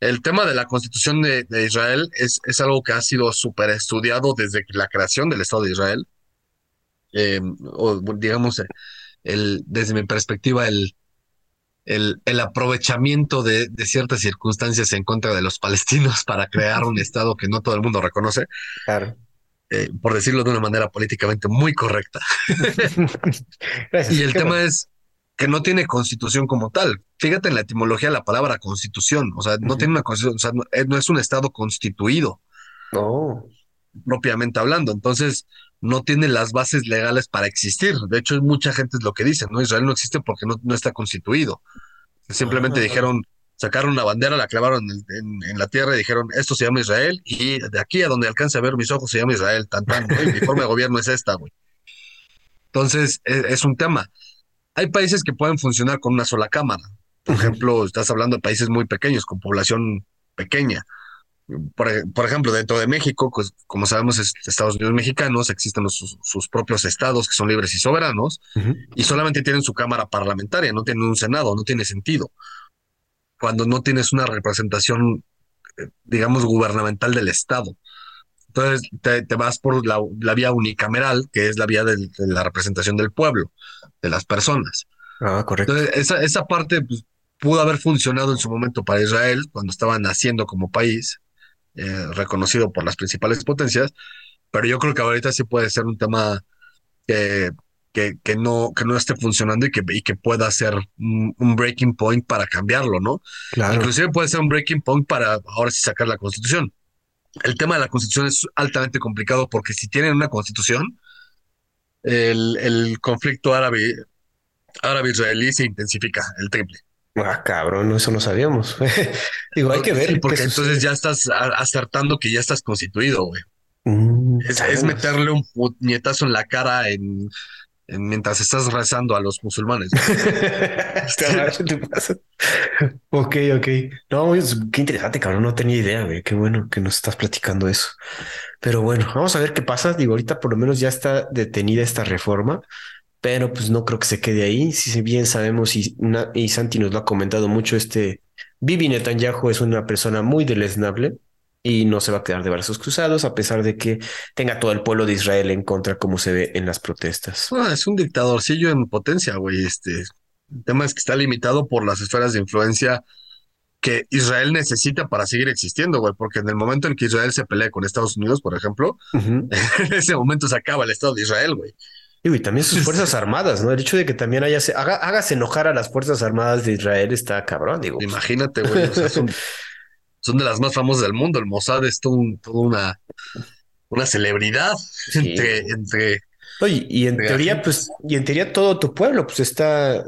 El tema de la constitución de, Israel es, es, algo que ha sido súper estudiado desde la creación del Estado de Israel. Em, o digamos, el, desde mi perspectiva, el, el, el aprovechamiento de, de, ciertas circunstancias en contra de los palestinos para crear un Estado que no todo el mundo reconoce. Claro. Eh, por decirlo de una manera políticamente muy correcta. y el tema es, que no tiene constitución como tal. Fíjate en la etimología de la palabra constitución, o sea, no tiene una constitución, o sea, eh, no, es un estado constituido. Oh. Propiamente hablando, entonces no tiene las bases legales para existir. De hecho, mucha gente es lo que dice, ¿no? Israel no existe porque no, no está constituido. Simplemente dijeron, sacaron una bandera, la clavaron en, la tierra y dijeron, esto se llama Israel, y de aquí a donde alcance a ver mis ojos se llama Israel, tan tan, mi forma de gobierno es esta, güey. Entonces, e, es, un tema. Hay países que pueden funcionar con una sola cámara. Por ejemplo, estás hablando de países muy pequeños, con población pequeña. Por, ejemplo, dentro de México, pues, como sabemos, es Estados Unidos mexicanos, existen sus, propios estados que son libres y soberanos, y solamente tienen su cámara parlamentaria, no tienen un senado, no tiene sentido. Cuando no tienes una representación, eh, digamos, gubernamental del Estado. Entonces te, vas por la, vía unicameral, que es la vía de la representación del pueblo de las personas. Ah, correcto. Entonces, esa, esa parte pues, pudo haber funcionado en su momento para Israel cuando estaba naciendo como país, eh, reconocido por las principales potencias, pero yo creo que ahorita sí puede ser un tema que, que, que no, que no esté funcionando y que, y que pueda ser un, breaking point para cambiarlo, ¿no? Claro. Inclusive puede ser un breaking point para ahora sí sacar la constitución. El tema de la constitución es altamente complicado porque si tienen una constitución, el, el conflicto árabe, árabe-israelí se intensifica el triple. Ah, cabrón, eso no sabíamos. Digo, hay que ver. porque entonces ya estás acertando que ya estás constituido, güey. Mm, es, meterle un puñetazo en la cara en, mientras estás rezando a los musulmanes. ok, ok. No, qué interesante, cabrón. No tenía idea, güey. Qué bueno que nos estás platicando eso. Pero bueno, vamos a ver qué pasa. Digo, ahorita por lo menos ya está detenida esta reforma, pero pues no creo que se quede ahí. Si bien sabemos y, y Santi nos lo ha comentado mucho, este Bibi Netanyahu es una persona muy deleznable y no se va a quedar de brazos cruzados a pesar de que tenga todo el pueblo de Israel en contra como se ve en las protestas. Ah, es un dictadorcillo en potencia, güey. Este, el tema es que está limitado por las esferas de influencia que Israel necesita para seguir existiendo, güey, porque en el momento en que Israel se pelea con Estados Unidos, por ejemplo, en ese momento se acaba el Estado de Israel, güey. Y también sus fuerzas armadas, ¿no? El hecho de que también haya, haga, hagas enojar a las fuerzas armadas de Israel está cabrón, digo. Imagínate, güey, son, de las más famosas del mundo. El Mossad es todo, una, una celebridad entre, entre. Oye, y en teoría, pues, y en teoría todo tu pueblo, pues está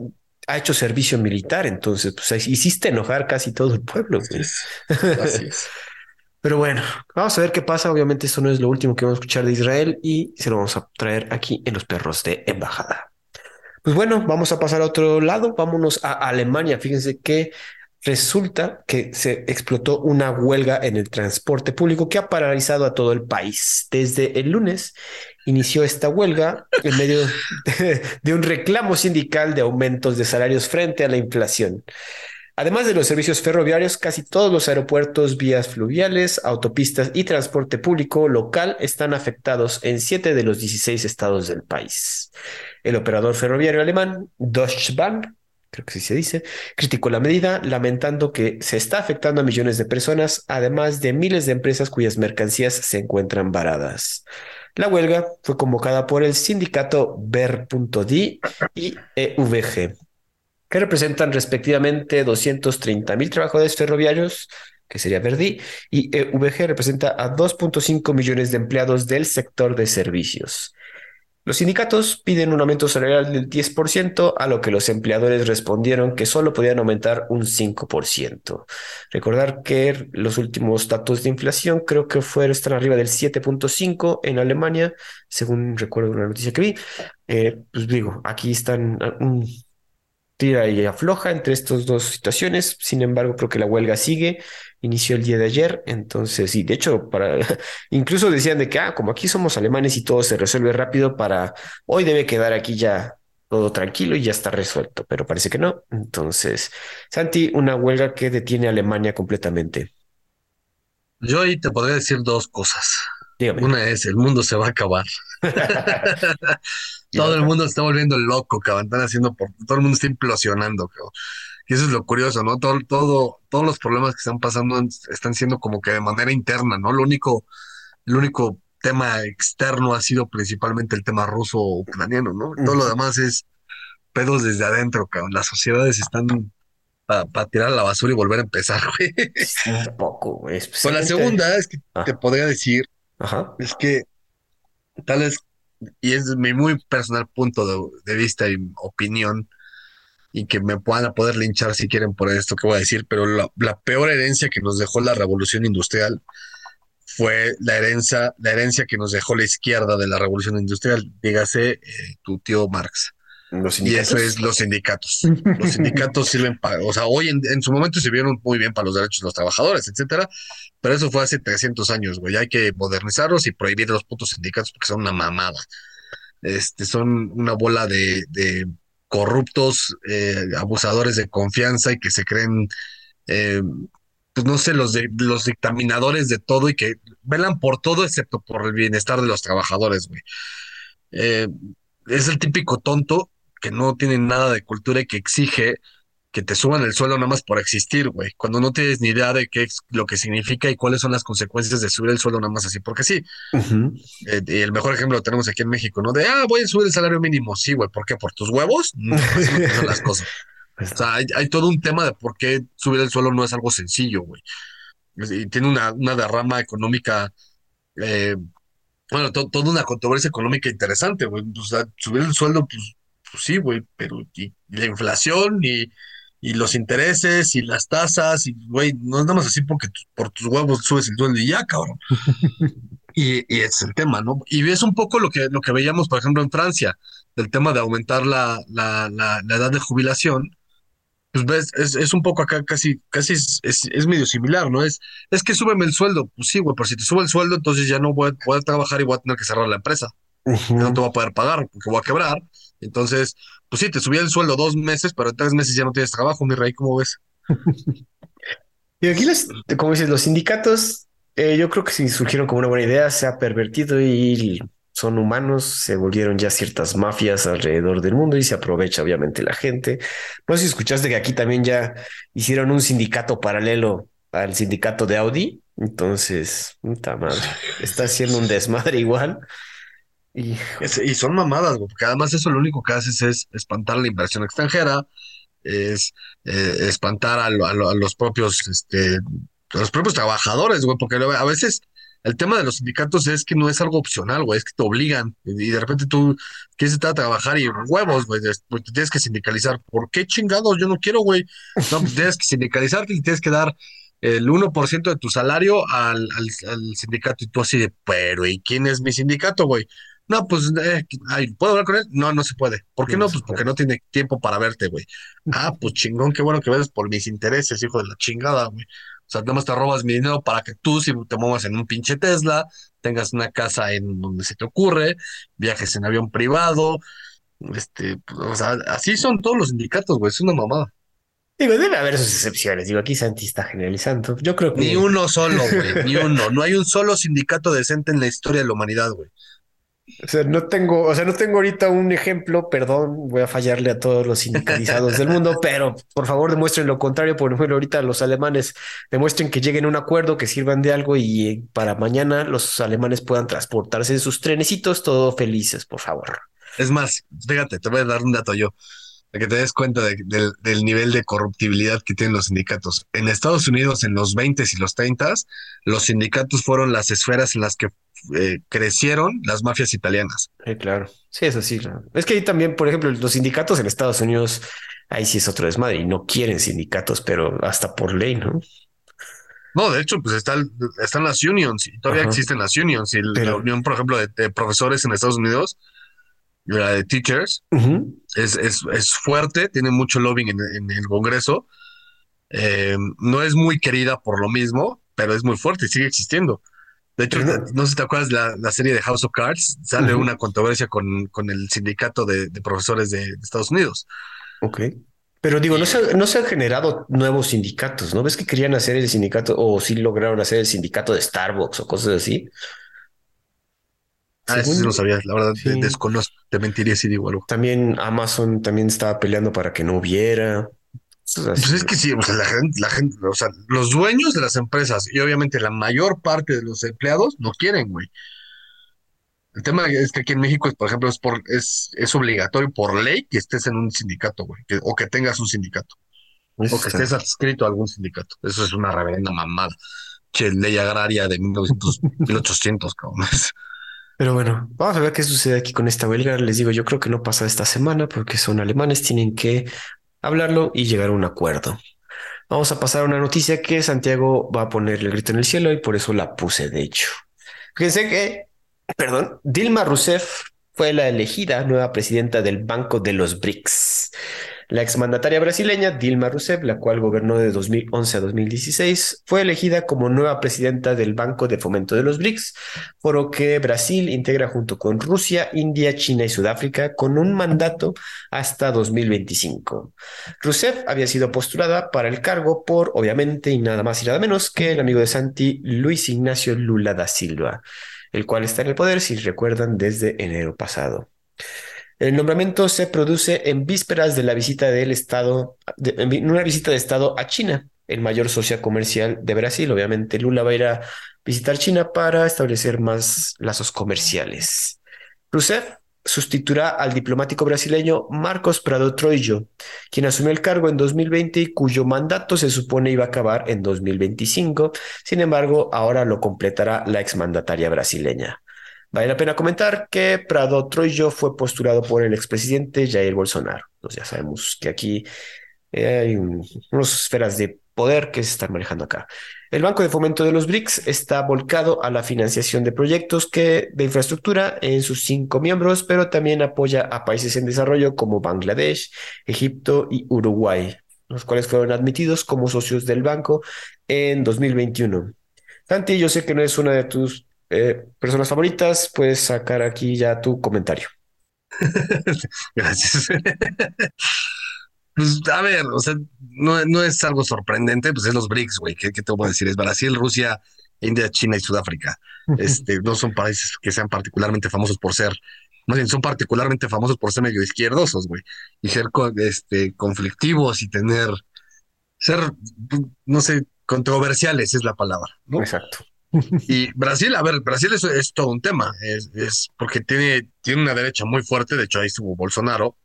ha hecho servicio militar, entonces pues hiciste enojar casi todo el pueblo. Así es. Pero bueno, vamos a ver qué pasa. Obviamente esto no es lo último que vamos a escuchar de Israel y se lo vamos a traer aquí en los perros de embajada. Pues bueno, vamos a pasar a otro lado. Vámonos a Alemania. Fíjense que resulta que se explotó una huelga en el transporte público que ha paralizado a todo el país. Desde el lunes inició esta huelga en medio de, un reclamo sindical de aumentos de salarios frente a la inflación. Además de los servicios ferroviarios, casi todos los aeropuertos, vías fluviales, autopistas y transporte público local están afectados en siete de los 16 estados del país. El operador ferroviario alemán Deutsche Bahn, creo que así se dice, criticó la medida, lamentando que se está afectando a millones de personas, además de miles de empresas cuyas mercancías se encuentran varadas. La huelga fue convocada por el sindicato Ver.di y EVG, que representan respectivamente 230 mil trabajadores ferroviarios, que sería Verdi, y EVG representa a 2.5 millones de empleados del sector de servicios. Los sindicatos piden un aumento salarial del 10%, a lo que los empleadores respondieron que solo podían aumentar un 5%. Recordar que los últimos datos de inflación creo que fueron, están arriba del 7.5 en Alemania, según recuerdo una noticia que vi. Eh, pues digo, aquí están un tira y afloja entre estas dos situaciones. Sin embargo, creo que la huelga sigue inició el día de ayer, entonces, y de hecho, para, incluso decían de que, ah, como aquí somos alemanes y todo se resuelve rápido, para hoy debe quedar aquí ya todo tranquilo y ya está resuelto, pero parece que no. Entonces, Santi, una huelga que detiene a Alemania completamente. Yo ahí te podría decir dos cosas. Una es, el mundo se va a acabar. todo el mundo está volviendo loco, cabrón. Están haciendo por, todo el mundo está implosionando, cabrón. Y eso es lo curioso, ¿no? Todo, todo, todos los problemas que están pasando están siendo como que de manera interna, ¿no? Lo único, el único tema externo ha sido principalmente el tema ruso-ucraniano, ¿no? Todo lo demás es pedos desde adentro, cabrón. Las sociedades están para tirar la basura y volver a empezar, güey. Un poco, güey. Pues la segunda es que te podría decir, es que tal vez, y es mi muy personal punto de, vista y opinión, y que me puedan poder linchar si quieren por esto que voy a decir, pero la, peor herencia que nos dejó la revolución industrial fue la herencia, la herencia que nos dejó la izquierda de la revolución industrial, dígase eh, tu tío Marx. Y eso es los sindicatos. Los sindicatos sirven para, o sea, hoy en, su momento sirvieron muy bien para los derechos de los trabajadores, etcétera, pero eso fue hace 300 años, güey. Hay que modernizarlos y prohibir los putos sindicatos porque son una mamada. Este, son una bola de corruptos, eh, abusadores de confianza y que se creen, eh, pues no sé, los, de, los dictaminadores de todo y que velan por todo excepto por el bienestar de los trabajadores, güey. Eh, es el típico tonto que no tiene nada de cultura y que exige que te suban el sueldo nada más por existir, güey, cuando no tienes ni idea de qué es lo que significa y cuáles son las consecuencias de subir el sueldo nada más así, porque sí. Eh, y el mejor ejemplo lo tenemos aquí en México, ¿no? De, ah, voy a subir el salario mínimo, sí, güey, ¿por qué? ¿Por tus huevos? No, así no son las cosas. O sea, hay, todo un tema de por qué subir el sueldo no es algo sencillo, güey. Y tiene una, una derrama económica, eh, bueno, toda una controversia económica interesante, güey. O sea, subir el sueldo, pues, pues sí, güey, pero y la inflación y y los intereses y las tasas, y güey, no es nada más así porque por tus huevos subes el sueldo y ya, cabrón. y, y es el tema, ¿no? Y es un poco lo que, lo que veíamos, por ejemplo, en Francia, del tema de aumentar la, la, la, edad de jubilación. Pues ves, es, es, un poco acá casi, casi es, es, medio similar, ¿no? Es, es que súbeme el sueldo. Pues sí, güey, pero si te sube el sueldo, entonces ya no voy a poder trabajar y voy a tener que cerrar la empresa. No te voy a poder pagar porque voy a quebrar. Entonces, pues sí, te subía el sueldo dos meses, pero en tres meses ya no tienes trabajo, mi rey, ¿cómo ves? y aquí, los, como dices, los sindicatos, eh, yo creo que sí surgieron como una buena idea, se ha pervertido y son humanos, se volvieron ya ciertas mafias alrededor del mundo y se aprovecha obviamente la gente. No sé si escuchaste que aquí también ya hicieron un sindicato paralelo al sindicato de Audi, entonces, puta madre, está haciendo un desmadre igual. Y, son mamadas, porque además eso lo único que haces es espantar la inversión extranjera, es eh, espantar a, los propios, este, los propios trabajadores, güey, porque a veces el tema de los sindicatos es que no es algo opcional, güey, es que te obligan y de repente tú quieres estar a trabajar y huevos, güey, pues te tienes que sindicalizar. ¿Por qué chingados? Yo no quiero, güey. No, pues tienes que sindicalizarte y tienes que dar el 1% de tu salario al, al, al, sindicato y tú así de, pero ¿y quién es mi sindicato, güey? No, pues, eh, ¿puedo hablar con él? No, no se puede. ¿Por qué no? Pues porque no tiene tiempo para verte, güey. Ah, pues chingón, qué bueno que ves por mis intereses, hijo de la chingada, güey. O sea, nada más te robas mi dinero para que tú, si te muevas en un pinche Tesla, tengas una casa en donde se te ocurre, viajes en avión privado, este, pues, o sea, así son todos los sindicatos, güey, es una mamada. Digo, debe haber sus excepciones. Digo, aquí Santi está generalizando. Yo creo que. Ni uno solo, güey. ni uno. No hay un solo sindicato decente en la historia de la humanidad, güey. O sea, no tengo, o sea, no tengo ahorita un ejemplo, perdón, voy a fallarle a todos los sindicalizados del mundo, pero por favor demuestren lo contrario. Por ejemplo, ahorita los alemanes demuestren que lleguen a un acuerdo, que sirvan de algo y eh, para mañana los alemanes puedan transportarse en sus trenecitos todos felices, por favor. Es más, fíjate, te voy a dar un dato yo, para que te des cuenta del nivel de corruptibilidad que tienen los sindicatos. En Estados Unidos, en los 20 y los 30, los sindicatos fueron las esferas en las que eh, crecieron las mafias italianas. claro, sí, es así. Es que ahí también, por ejemplo, los sindicatos en Estados Unidos, ahí sí es otro desmadre y no quieren sindicatos, pero hasta por ley, ¿no? No, de hecho, pues está, están las unions y todavía existen las unions. Y la unión, por ejemplo, de, profesores en Estados Unidos, la de teachers, es, es, es, fuerte, tiene mucho lobbying en, el Congreso. Eh, no es muy querida por lo mismo, pero es muy fuerte y sigue existiendo. De hecho, no sé si te acuerdas la, la serie de House of Cards, sale una controversia con, con el sindicato de, profesores de, de, Estados Unidos. Ok. Pero digo, no se, no se han generado nuevos sindicatos, ¿no? ¿Ves que querían hacer el sindicato o sí lograron hacer el sindicato de Starbucks o cosas así? Ah, eso sí lo sabía, la verdad desconozco, te mentiría si digo algo. También Amazon también estaba peleando para que no hubiera. Pues es que sí, o sea, la gente, la gente, o sea, los dueños de las empresas y obviamente la mayor parte de los empleados no quieren, güey. El tema es que aquí en México, por ejemplo, es, por, es, es obligatorio por ley que estés en un sindicato, güey, o que tengas un sindicato. o que estés adscrito a algún sindicato. Eso es una reverenda mamada. Che, ley agraria de 1900, 1800, cabrón. Pero bueno, vamos a ver qué sucede aquí con esta huelga. Les digo, yo creo que no pasa esta semana porque son alemanes, tienen que hablarlo y llegar a un acuerdo. Vamos a pasar a una noticia que Santiago va a poner el grito en el cielo y por eso la puse, de hecho. Fíjense que perdón, Dilma Rousseff fue la elegida nueva presidenta del Banco de los BRICS. La exmandataria brasileña Dilma Rousseff, la cual gobernó de 2011 a 2016, fue elegida como nueva presidenta del Banco de Fomento de los BRICS, por lo que Brasil integra junto con Rusia, India, China y Sudáfrica con un mandato hasta 2025. Rousseff había sido postulada para el cargo por, obviamente, y nada más y nada menos que el amigo de Santi, Luis Ignacio Lula da Silva el cual está en el poder, si recuerdan, desde enero pasado. El nombramiento se produce en vísperas de la visita del Estado, en una visita de Estado a China, el mayor socio comercial de Brasil. Obviamente, Lula va a ir a visitar China para establecer más lazos comerciales. Rousseff sustituirá al diplomático brasileño Marcos Prado Troillo, quien asumió el cargo en 2020 y cuyo mandato se supone iba a acabar en 2025. Sin embargo, ahora lo completará la exmandataria brasileña. Vale la pena comentar que Prado Troillo fue postulado por el expresidente Jair Bolsonaro. Entonces ya sabemos que aquí eh, hay unas esferas de poder que se están manejando acá. El Banco de Fomento de los BRICS está volcado a la financiación de proyectos de infraestructura en sus cinco miembros, pero también apoya a países en desarrollo como Bangladesh, Egipto y Uruguay, los cuales fueron admitidos como socios del banco en 2021. Santi, yo sé que no es una de tus eh, personas favoritas, puedes sacar aquí ya tu comentario. Gracias. Pues a ver, o sea, no, no es algo sorprendente, pues es los BRICS, güey. ¿Qué, te voy a decir? Es Brasil, Rusia, India, China y Sudáfrica. Este, no son países que sean particularmente famosos por ser, más bien son particularmente famosos por ser medio izquierdosos, güey. Y ser este, conflictivos y tener, ser, no sé, controversiales es la palabra, ¿no? Exacto. Y Brasil, a ver, Brasil es, es todo un tema, es, es, porque tiene, tiene una derecha muy fuerte, de hecho ahí estuvo Bolsonaro,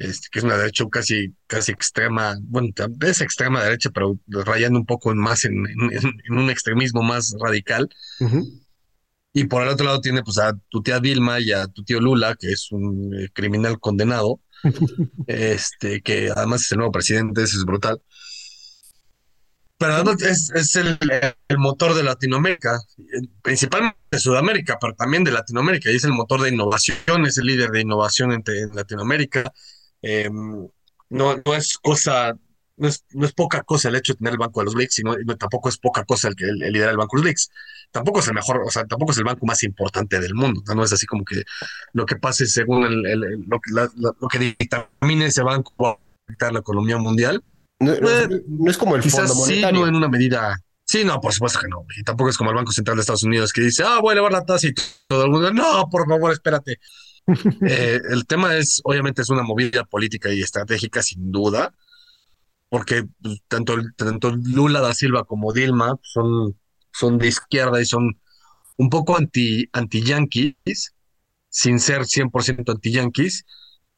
este, que es una derecha casi, casi extrema, bueno, es extrema derecha, pero rayando un poco más en, un extremismo más radical. Y por el otro lado tiene pues a tu tía Dilma y a tu tío Lula, que es un eh, criminal condenado, este, que además es el nuevo presidente, eso es brutal. Pero además es, es el, el, motor de Latinoamérica, principalmente de Sudamérica, pero también de Latinoamérica, y es el motor de innovación, es el líder de innovación en Latinoamérica. Em, no, no es cosa, no es, no es, poca cosa el hecho de tener el Banco de los BRICS, sino tampoco es poca cosa el que el, liderar el Banco de los BRICS. Tampoco es el mejor, o sea, tampoco es el banco más importante del mundo. No, es así como que lo que pase según el, lo, que, lo que dictamine ese banco va a afectar la economía mundial. No, es como el quizás Fondo sí, no en una medida. Sí, no, por supuesto que no. Y tampoco es como el Banco Central de Estados Unidos que dice, ah, voy a elevar la tasa y todo el mundo, no, por favor, espérate. Eh, el tema es, obviamente, es una movida política y estratégica, sin duda, porque pues, tanto, tanto Lula da Silva como Dilma son, son de izquierda y son un poco anti, anti-yanquis, sin ser 100% anti-yanquis,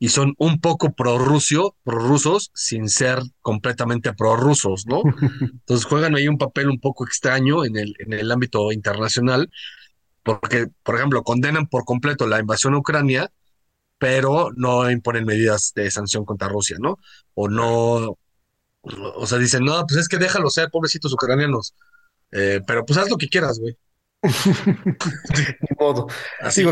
y son un poco pro-ruso, pro-rusos, sin ser completamente pro-rusos, ¿no? Entonces juegan ahí un papel un poco extraño en el, en el ámbito internacional porque, por ejemplo, condenan por completo la invasión a Ucrania, pero no imponen medidas de sanción contra Rusia, ¿no? O no, o sea, dicen, no, pues es que déjalo ser, pobrecitos ucranianos, eh, pero pues haz lo que quieras, güey. Ni modo. Así.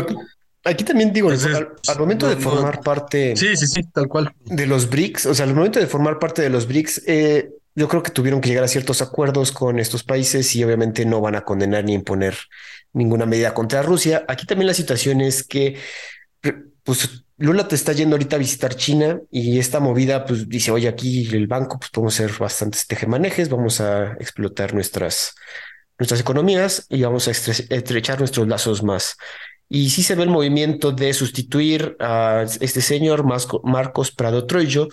Aquí, también digo, al, momento de formar parte. Sí, sí, sí, tal cual. De los BRICS, o sea, al momento de formar parte de los BRICS, eh, yo creo que tuvieron que llegar a ciertos acuerdos con estos países y obviamente no van a condenar ni imponer ninguna medida contra Rusia. Aquí también la situación es que, pues, Lula te está yendo ahorita a visitar China y esta movida, pues, dice, oye, aquí el banco, pues, podemos hacer bastantes tejemanejes, vamos a explotar nuestras, nuestras economías y vamos a estrechar nuestros lazos más. Y sí se ve el movimiento de sustituir a este señor Marcos Prado Troyo,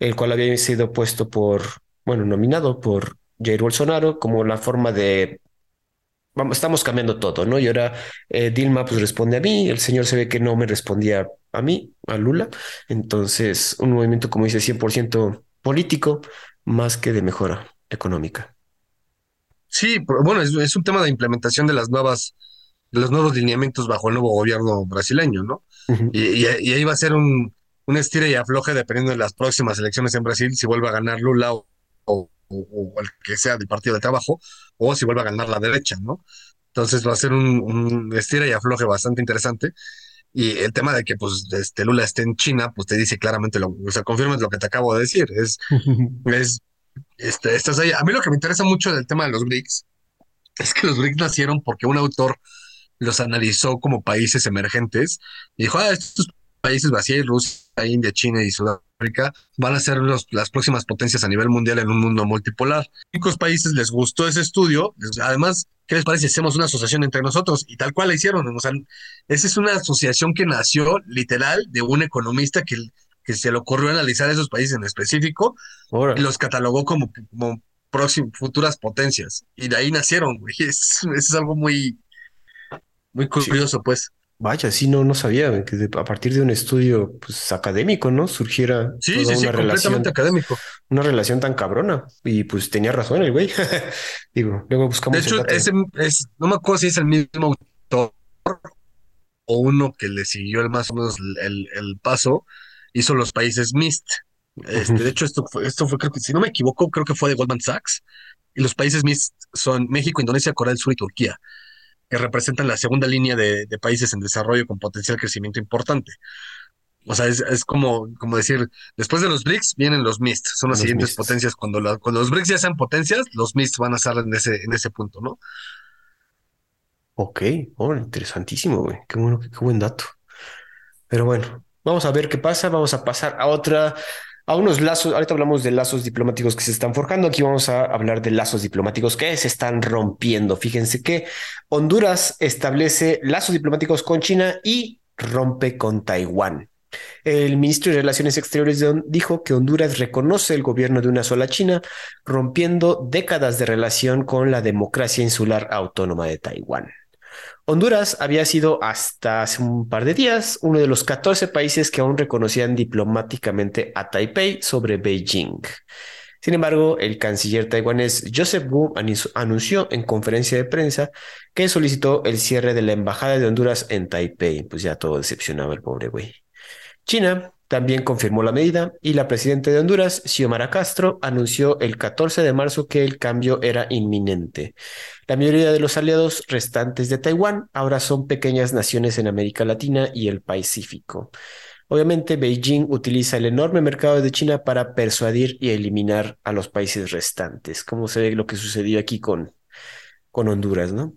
el cual había sido puesto por bueno, nominado por Jair Bolsonaro como la forma de vamos, estamos cambiando todo, ¿no? Y ahora eh, Dilma pues responde a mí, el señor se ve que no me respondía a mí, a Lula, entonces un movimiento, como dice, 100% político más que de mejora económica. Sí, bueno, es, un tema de implementación de las nuevas, los nuevos lineamientos bajo el nuevo gobierno brasileño, ¿no? y, ahí va a ser un, un estira y afloje dependiendo de las próximas elecciones en Brasil, si vuelve a ganar Lula o o, el que sea del Partido de Trabajo, o si vuelve a ganar la derecha, ¿no? Entonces va a ser un, un estira y afloje bastante interesante. Y el tema de que pues este Lula esté en China, pues te dice claramente, lo, o sea, confirmas lo que te acabo de decir. Es, es este, estás ahí. A mí lo que me interesa mucho del tema de los BRICS es que los BRICS nacieron porque un autor los analizó como países emergentes y dijo, ah, estos países, Brasil, Rusia, India, China y Sudáfrica, van a ser los, las próximas potencias a nivel mundial en un mundo multipolar. A cinco países les gustó ese estudio. Además, ¿qué les parece si hacemos una asociación entre nosotros? Y tal cual la hicieron. O sea, esa es una asociación que nació literal de un economista que, que se le ocurrió analizar esos países en específico y los catalogó como, como próximas, futuras potencias. Y de ahí nacieron, güey. Es, es algo muy, muy curioso, pues. Vaya, sí, no, no sabía que a partir de un estudio pues, académico, ¿no? Surgiera sí, sí, sí, completamente académico. Una relación tan cabrona. Y pues tenía razón el güey. Digo, luego buscamos. De hecho, ese es, no me acuerdo si es el mismo autor o uno que le siguió el más o menos el, el paso, hizo los países MIST. Este, De hecho, esto fue, esto fue, creo que, si no me equivoco, creo que fue de Goldman Sachs. Y los países MIST son México, Indonesia, Corea del Sur y Turquía que representan la segunda línea de, países en desarrollo con potencial crecimiento importante. O sea, es, como, como decir, después de los BRICS vienen los MIST, son las siguientes potencias. Cuando, cuando los BRICS ya sean potencias, los MIST van a estar en ese, en ese punto, ¿no? Ok, oh, interesantísimo, güey. Qué bueno, qué buen dato. Pero bueno, vamos a ver qué pasa. Vamos a pasar a otra a unos lazos, ahorita hablamos de lazos diplomáticos que se están forjando, aquí vamos a hablar de lazos diplomáticos que se están rompiendo. Fíjense que Honduras establece lazos diplomáticos con China y rompe con Taiwán. El ministro de Relaciones Exteriores dijo que Honduras reconoce el gobierno de una sola China, rompiendo décadas de relación con la democracia insular autónoma de Taiwán. Honduras había sido hasta hace un par de días uno de los 14 países que aún reconocían diplomáticamente a Taipei sobre Beijing. Sin embargo, el canciller taiwanés Joseph Wu anunció en conferencia de prensa que solicitó el cierre de la embajada de Honduras en Taipei. Pues ya todo decepcionaba el pobre güey. China también confirmó la medida y la presidenta de Honduras, Xiomara Castro, anunció el 14 de marzo que el cambio era inminente. La mayoría de los aliados restantes de Taiwán ahora son pequeñas naciones en América Latina y el Pacífico. Obviamente, Beijing utiliza el enorme mercado de China para persuadir y eliminar a los países restantes, como se ve lo que sucedió aquí con, con Honduras, ¿no?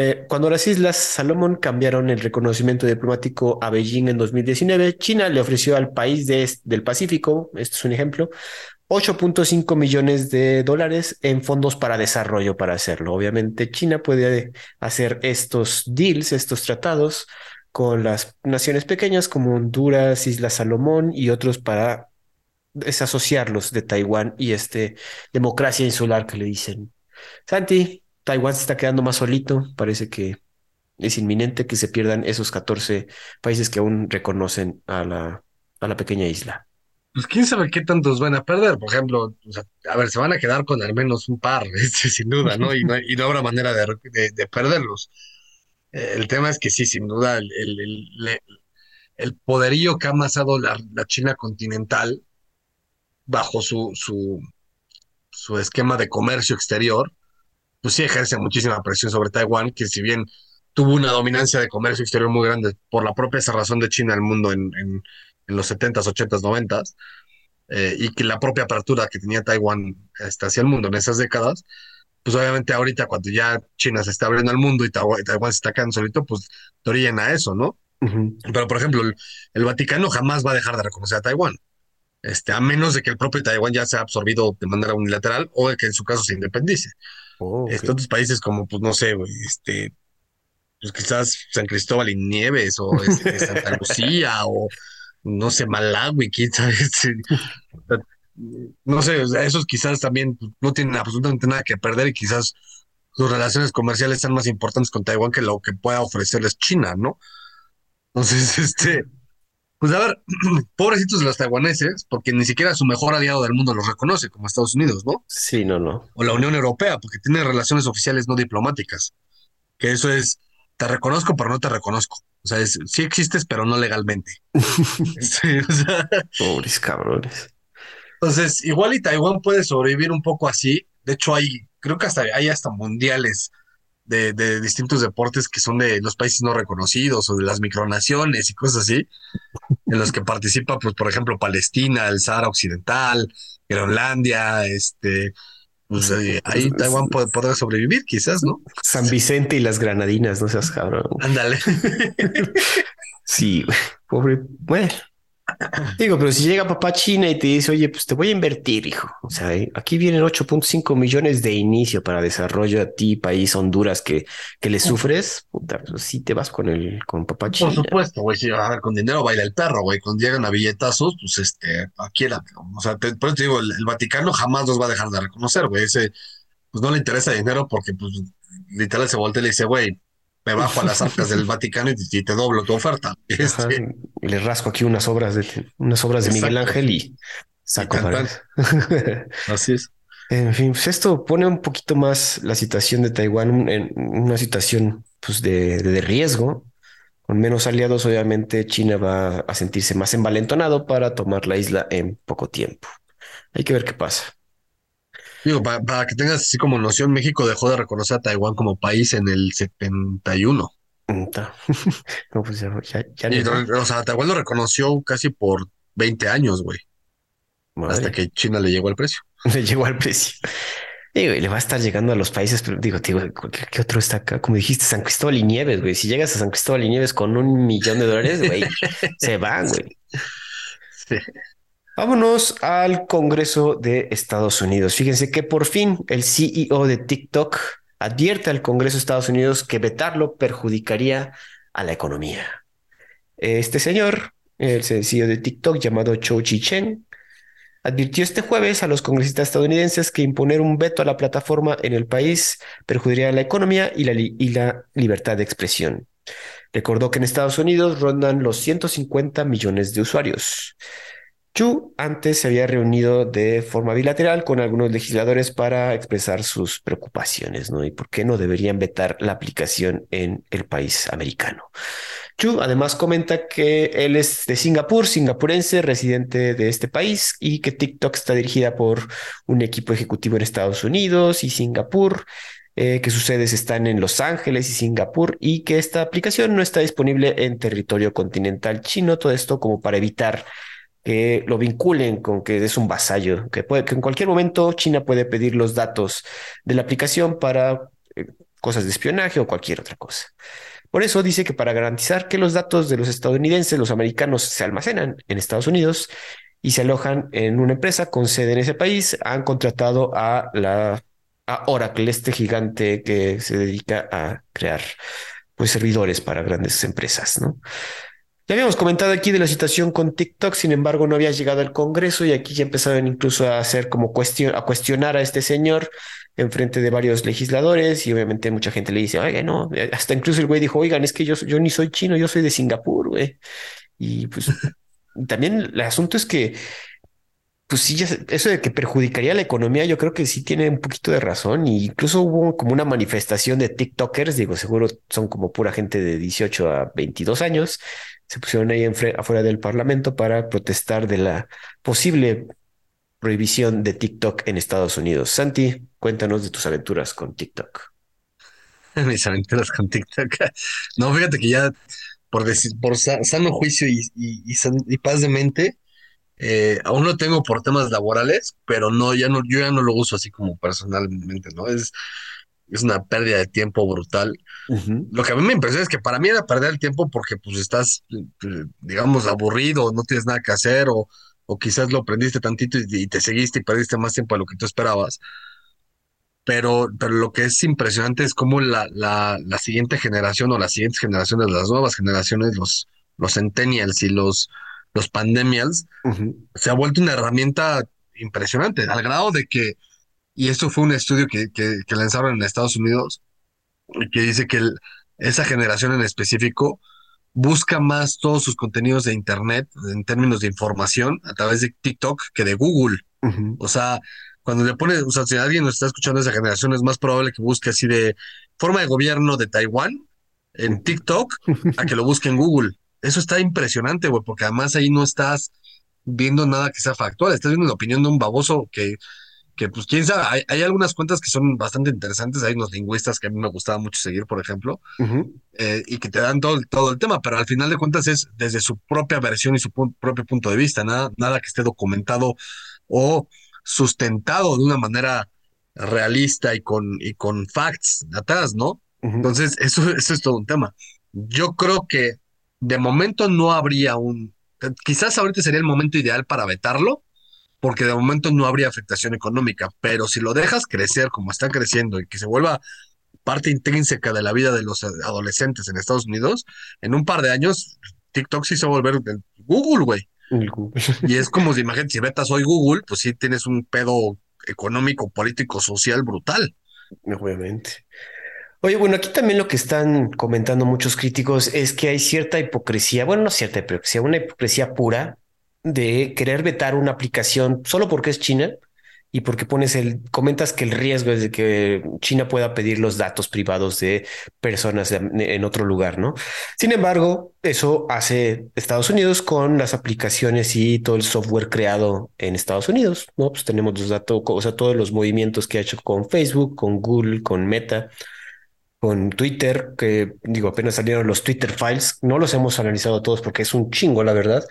Eh, cuando las Islas Salomón cambiaron el reconocimiento diplomático a Beijing en 2019, China le ofreció al país del Pacífico, este es un ejemplo, 8.5 millones de dólares en fondos para desarrollo para hacerlo. Obviamente China puede hacer estos deals, estos tratados con las naciones pequeñas como Honduras, Islas Salomón y otros para desasociarlos de Taiwán y este democracia insular que le dicen. Santi, Taiwán se está quedando más solito, parece que es inminente que se pierdan esos 14 países que aún reconocen a la, a la pequeña isla. Pues quién sabe qué tantos van a perder, por ejemplo, a ver, se van a quedar con al menos un par, este, sin duda, ¿no? Y, no, y no habrá manera de, de, perderlos. el tema es que sí, sin duda, el, el, poderío que ha amasado la, China continental bajo su, su, su esquema de comercio exterior, pues sí ejerce muchísima presión sobre Taiwán, que si bien tuvo una dominancia de comercio exterior muy grande por la propia cerrazón de China al mundo en, en, los 70s, 80s, 90s, y que la propia apertura que tenía Taiwán este, hacia el mundo en esas décadas, pues obviamente ahorita cuando ya China se está abriendo al mundo y Taiwán, se está quedando solito, pues te orillan a eso, ¿no? Pero por ejemplo, el, Vaticano jamás va a dejar de reconocer a Taiwán. Este, a menos de que el propio Taiwán ya sea absorbido de manera unilateral o de que en su caso se independice. Oh, otros países como, pues no sé, este, pues quizás San Cristóbal y Nieves o este, Santa Lucía o no sé, Malawi, quién sabe. no sé, esos quizás también pues, no tienen absolutamente nada que perder y quizás sus relaciones comerciales sean más importantes con Taiwán que lo que pueda ofrecerles China, ¿no? Entonces, este, pues a ver, pobrecitos de los taiwaneses, porque ni siquiera su mejor aliado del mundo los reconoce, como Estados Unidos, ¿no? Sí, no, no. O la Unión Europea, porque tiene relaciones oficiales no diplomáticas, que eso es, te reconozco, pero no te reconozco. O sea, sí existes, pero no legalmente. sí, Pobres cabrones. Entonces, igual y Taiwán puede sobrevivir un poco así. De hecho, hay, creo que hasta hay hasta mundiales de, de, distintos deportes que son de los países no reconocidos o de las micronaciones y cosas así, en los que participa, pues, por ejemplo, Palestina, el Sahara Occidental, Groenlandia, este, pues ahí, Taiwán puede, poder sobrevivir, quizás, ¿no? San Vicente y las Granadinas, no seas cabrón. Ándale. sí, pobre. Bueno, Digo, pero si llega papá China y te dice, oye, pues te voy a invertir, hijo. O sea, eh, aquí vienen 8.5 millones de inicio para desarrollo a ti, país Honduras, que, que le sufres, puta, pues sí te vas con el, con papá China. Por supuesto, güey, si a ver, con dinero baila el perro, güey. Cuando llegan a billetazos, pues este, aquí o sea, te, por eso te digo, el, Vaticano jamás los va a dejar de reconocer, güey. Ese, pues no le interesa dinero porque, pues, literal se voltea y le dice, güey, me bajo a las arcas del Vaticano y, te doblo tu oferta. Este, le rasco aquí unas obras de unas obras de Miguel Ángel y saco Así es. En fin, pues esto pone un poquito más la situación de Taiwán en una situación pues de, de riesgo. Con menos aliados, obviamente China va a sentirse más envalentonado para tomar la isla en poco tiempo. Hay que ver qué pasa. Digo, para, que tengas así como noción, México dejó de reconocer a Taiwán como país en el 71. no, pues ya, o sea, Taiwán lo reconoció casi por 20 años, güey. Hasta que China le llegó al precio. Le llegó al precio. Digo, le va a estar llegando a los países, pero digo, digo, ¿qué otro está acá? Como dijiste, San Cristóbal y Nieves, güey. Si llegas a San Cristóbal y Nieves con un millón de dólares, güey, se van, güey. Sí. Vámonos al Congreso de Estados Unidos. Fíjense que por fin el CEO de TikTok advierte al Congreso de Estados Unidos que vetarlo perjudicaría a la economía. Este señor, el CEO de TikTok llamado Chou Chi-chen, advirtió este jueves a los congresistas estadounidenses que imponer un veto a la plataforma en el país perjudicaría la economía y la libertad de expresión. Recordó que en Estados Unidos rondan los 150 millones de usuarios. Chu antes se había reunido de forma bilateral con algunos legisladores para expresar sus preocupaciones. Y por qué no deberían vetar la aplicación en el país americano. Chu además comenta que él es de Singapur, singapurense, residente de este país, y que TikTok está dirigida por un equipo ejecutivo en Estados Unidos y Singapur, eh, que sus sedes están en Los Ángeles y Singapur, y que esta aplicación no está disponible en territorio continental chino. Todo esto como para evitar que lo vinculen con que es un vasallo, que, puede, que en cualquier momento China puede pedir los datos de la aplicación para eh, cosas de espionaje o cualquier otra cosa. Por eso dice que para garantizar que los datos de los estadounidenses, los americanos, se almacenan en Estados Unidos y se alojan en una empresa con sede en ese país, han contratado a la a Oracle, este gigante que se dedica a crear pues servidores para grandes empresas, ¿no? Ya habíamos comentado aquí de la situación con TikTok, sin embargo, no había llegado al Congreso y aquí ya empezaron incluso a hacer como cuestión, a cuestionar a este señor en frente de varios legisladores y obviamente mucha gente le dice, oiga, no, hasta incluso el güey dijo, oigan, es que yo, yo ni soy chino, yo soy de Singapur, güey. Y pues también el asunto es que pues sí, eso de que perjudicaría la economía, yo creo que sí tiene un poquito de razón. Y incluso hubo como una manifestación de TikTokers, digo, seguro son como pura gente de 18 a 22 años, se pusieron ahí afuera del Parlamento para protestar de la posible prohibición de TikTok en Estados Unidos. Santi, cuéntanos de tus aventuras con TikTok. Mis aventuras con TikTok. No, fíjate que ya por, decir, por sano juicio y, paz de mente, eh, aún lo tengo por temas laborales, pero no, ya no, yo ya no lo uso así como personalmente, ¿no? Es, es una pérdida de tiempo brutal. Lo que a mí me impresiona es que para mí era perder el tiempo porque pues estás, eh, digamos, aburrido, no tienes nada que hacer o, o quizás lo aprendiste tantito y, te seguiste y perdiste más tiempo de lo que tú esperabas. Pero, pero lo que es impresionante es cómo la, la, la siguiente generación o las siguientes generaciones, las nuevas generaciones, los, los centennials y los, los pandemials, se ha vuelto una herramienta impresionante, al grado de que, y esto fue un estudio que, que, lanzaron en Estados Unidos, que dice que esa generación en específico busca más todos sus contenidos de Internet en términos de información a través de TikTok que de Google. O sea, cuando le pones, o sea, si alguien nos está escuchando esa generación, es más probable que busque así de forma de gobierno de Taiwán en TikTok a que lo busque en Google. Eso está impresionante, güey, porque además ahí no estás viendo nada que sea factual, estás viendo la opinión de un baboso que, que pues quién sabe, hay, algunas cuentas que son bastante interesantes, hay unos lingüistas que a mí me gustaba mucho seguir, por ejemplo, eh, y que te dan todo, todo el tema, pero al final de cuentas es desde su propia versión y su propio punto de vista, nada, nada que esté documentado o sustentado de una manera realista y con, y con facts atrás, ¿no? Entonces, eso, eso es todo un tema. Yo creo que de momento no habría un, quizás ahorita sería el momento ideal para vetarlo, porque de momento no habría afectación económica, pero si lo dejas crecer como está creciendo y que se vuelva parte intrínseca de la vida de los adolescentes en Estados Unidos, en un par de años TikTok sí se va a volver Google, güey. Y es como si, imagínate, si vetas hoy Google, pues sí tienes un pedo económico, político, social brutal. Obviamente. Oye, bueno, aquí también lo que están comentando muchos críticos es que hay cierta hipocresía, bueno, no cierta hipocresía, una hipocresía pura de querer vetar una aplicación solo porque es China y porque pones el, comentas que el riesgo es de que China pueda pedir los datos privados de personas en otro lugar, ¿no? Sin embargo, eso hace Estados Unidos con las aplicaciones y todo el software creado en Estados Unidos, ¿no? Pues tenemos los datos, o sea, todos los movimientos que ha hecho con Facebook, con Google, con Meta con Twitter, que digo, apenas salieron los Twitter files, no los hemos analizado todos porque es un chingo, la verdad,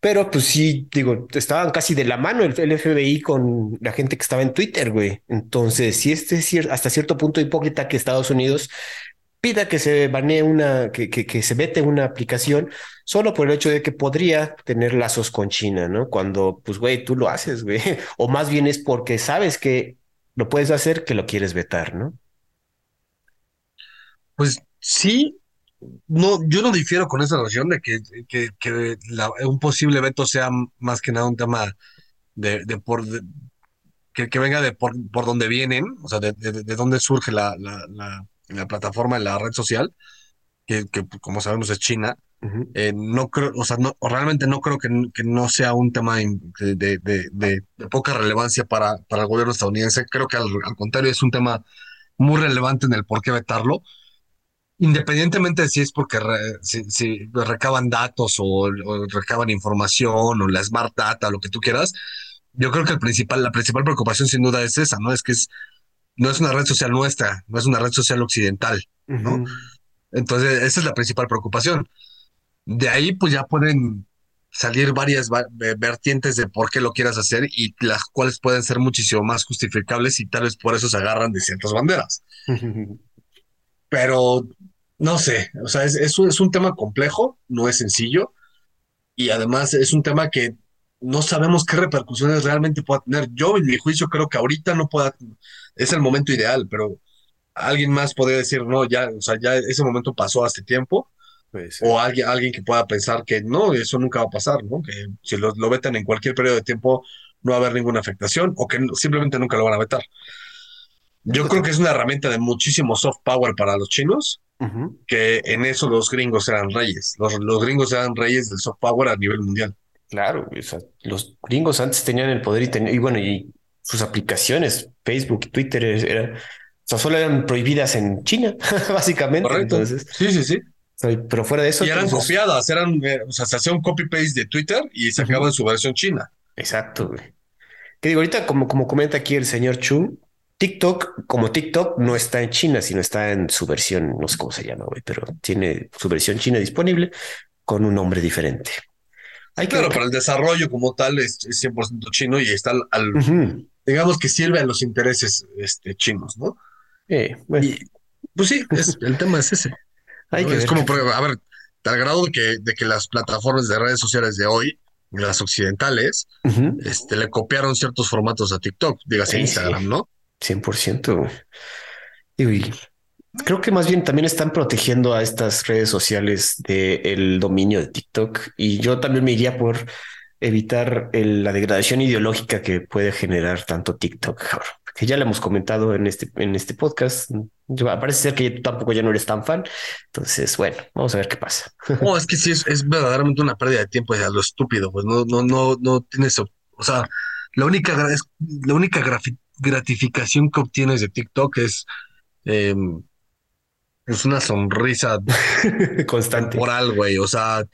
pero pues sí, digo, estaban casi de la mano el, FBI con la gente que estaba en Twitter, güey. Entonces, si este es hasta cierto punto hipócrita que Estados Unidos pida que se banee una, que, que, que se vete una aplicación solo por el hecho de que podría tener lazos con China, ¿no? Cuando, pues, güey, tú lo haces, güey, o más bien es porque sabes que lo puedes hacer que lo quieres vetar, ¿no? Pues sí, no, yo no difiero con esa noción de que, un posible veto sea más que nada un tema de, por que, venga de por, por donde vienen, o sea, de, de, dónde surge la, la, la, plataforma, la red social, que, como sabemos es China. Eh, no creo, o sea, no, realmente no creo que, no sea un tema de, poca relevancia para, para el gobierno estadounidense. Creo que al, al contrario es un tema muy relevante en el por qué vetarlo independientemente de si es porque si, recaban datos o, recaban información o la smart data, lo que tú quieras, yo creo que el principal, la principal preocupación sin duda es esa, ¿no? Es que es, no es una red social nuestra, no es una red social occidental, ¿no? Entonces, esa es la principal preocupación. De ahí, pues ya pueden salir varias vertientes de por qué lo quieras hacer y las cuales pueden ser muchísimo más justificables y tal vez por eso se agarran de ciertas banderas. Pero no sé, o sea, es, es, un, es un tema complejo, no es sencillo, y además es un tema que no sabemos qué repercusiones realmente pueda tener. Yo, en mi juicio, creo que ahorita no pueda, es el momento ideal, pero alguien más podría decir, no, ya, o sea, ya ese momento pasó hace tiempo. O alguien, alguien que pueda pensar que no, eso nunca va a pasar, ¿no? Que si lo, lo vetan en cualquier periodo de tiempo no va a haber ninguna afectación o que simplemente nunca lo van a vetar. Yo creo que es una herramienta de muchísimo soft power para los chinos, que en eso los gringos eran reyes. Los, gringos eran reyes del soft power a nivel mundial. Claro, o sea, los gringos antes tenían el poder y, ten- y bueno, y sus aplicaciones, Facebook, Twitter, era, o sea, solo eran prohibidas en China, básicamente. Correcto. Entonces, Sí, sí, sí. o sea, pero fuera de eso, Y eran entonces, copiadas, eran, eh, o sea, se hacía un copy-paste de Twitter y sacaban su versión china. exacto, güey. Que digo, ahorita, como, como comenta aquí el señor Chu, TikTok, como TikTok, no está en China, sino está en su versión, no sé cómo se llama, güey, pero tiene su versión china disponible con un nombre diferente. Hay que Claro, ver. pero el desarrollo como tal es, es 100% chino y está al, digamos que sirve a los intereses este, chinos, ¿no? Eh, bueno, Y pues sí, es, el tema es ese. hay ¿no? que Es ver. como, a ver, al grado de que, de que las plataformas de redes sociales de hoy, las occidentales, este, le copiaron ciertos formatos a TikTok, dígase Sí, Instagram, sí. ¿no? 100%. güey. Digo, y creo que más bien también están protegiendo a estas redes sociales del dominio de TikTok y yo también me iría por evitar el- la degradación ideológica que puede generar tanto TikTok, que ya lo hemos comentado en este, en este podcast. Parece ser que tampoco ya no eres tan fan. Entonces, bueno, vamos a ver qué pasa. No, es que sí, es, es verdaderamente una pérdida de tiempo, a lo estúpido, pues no, no, no, no tienes, o sea, la única, la única gratificación que obtienes de TikTok es, eh, es una sonrisa Constante. temporal, güey, o sea,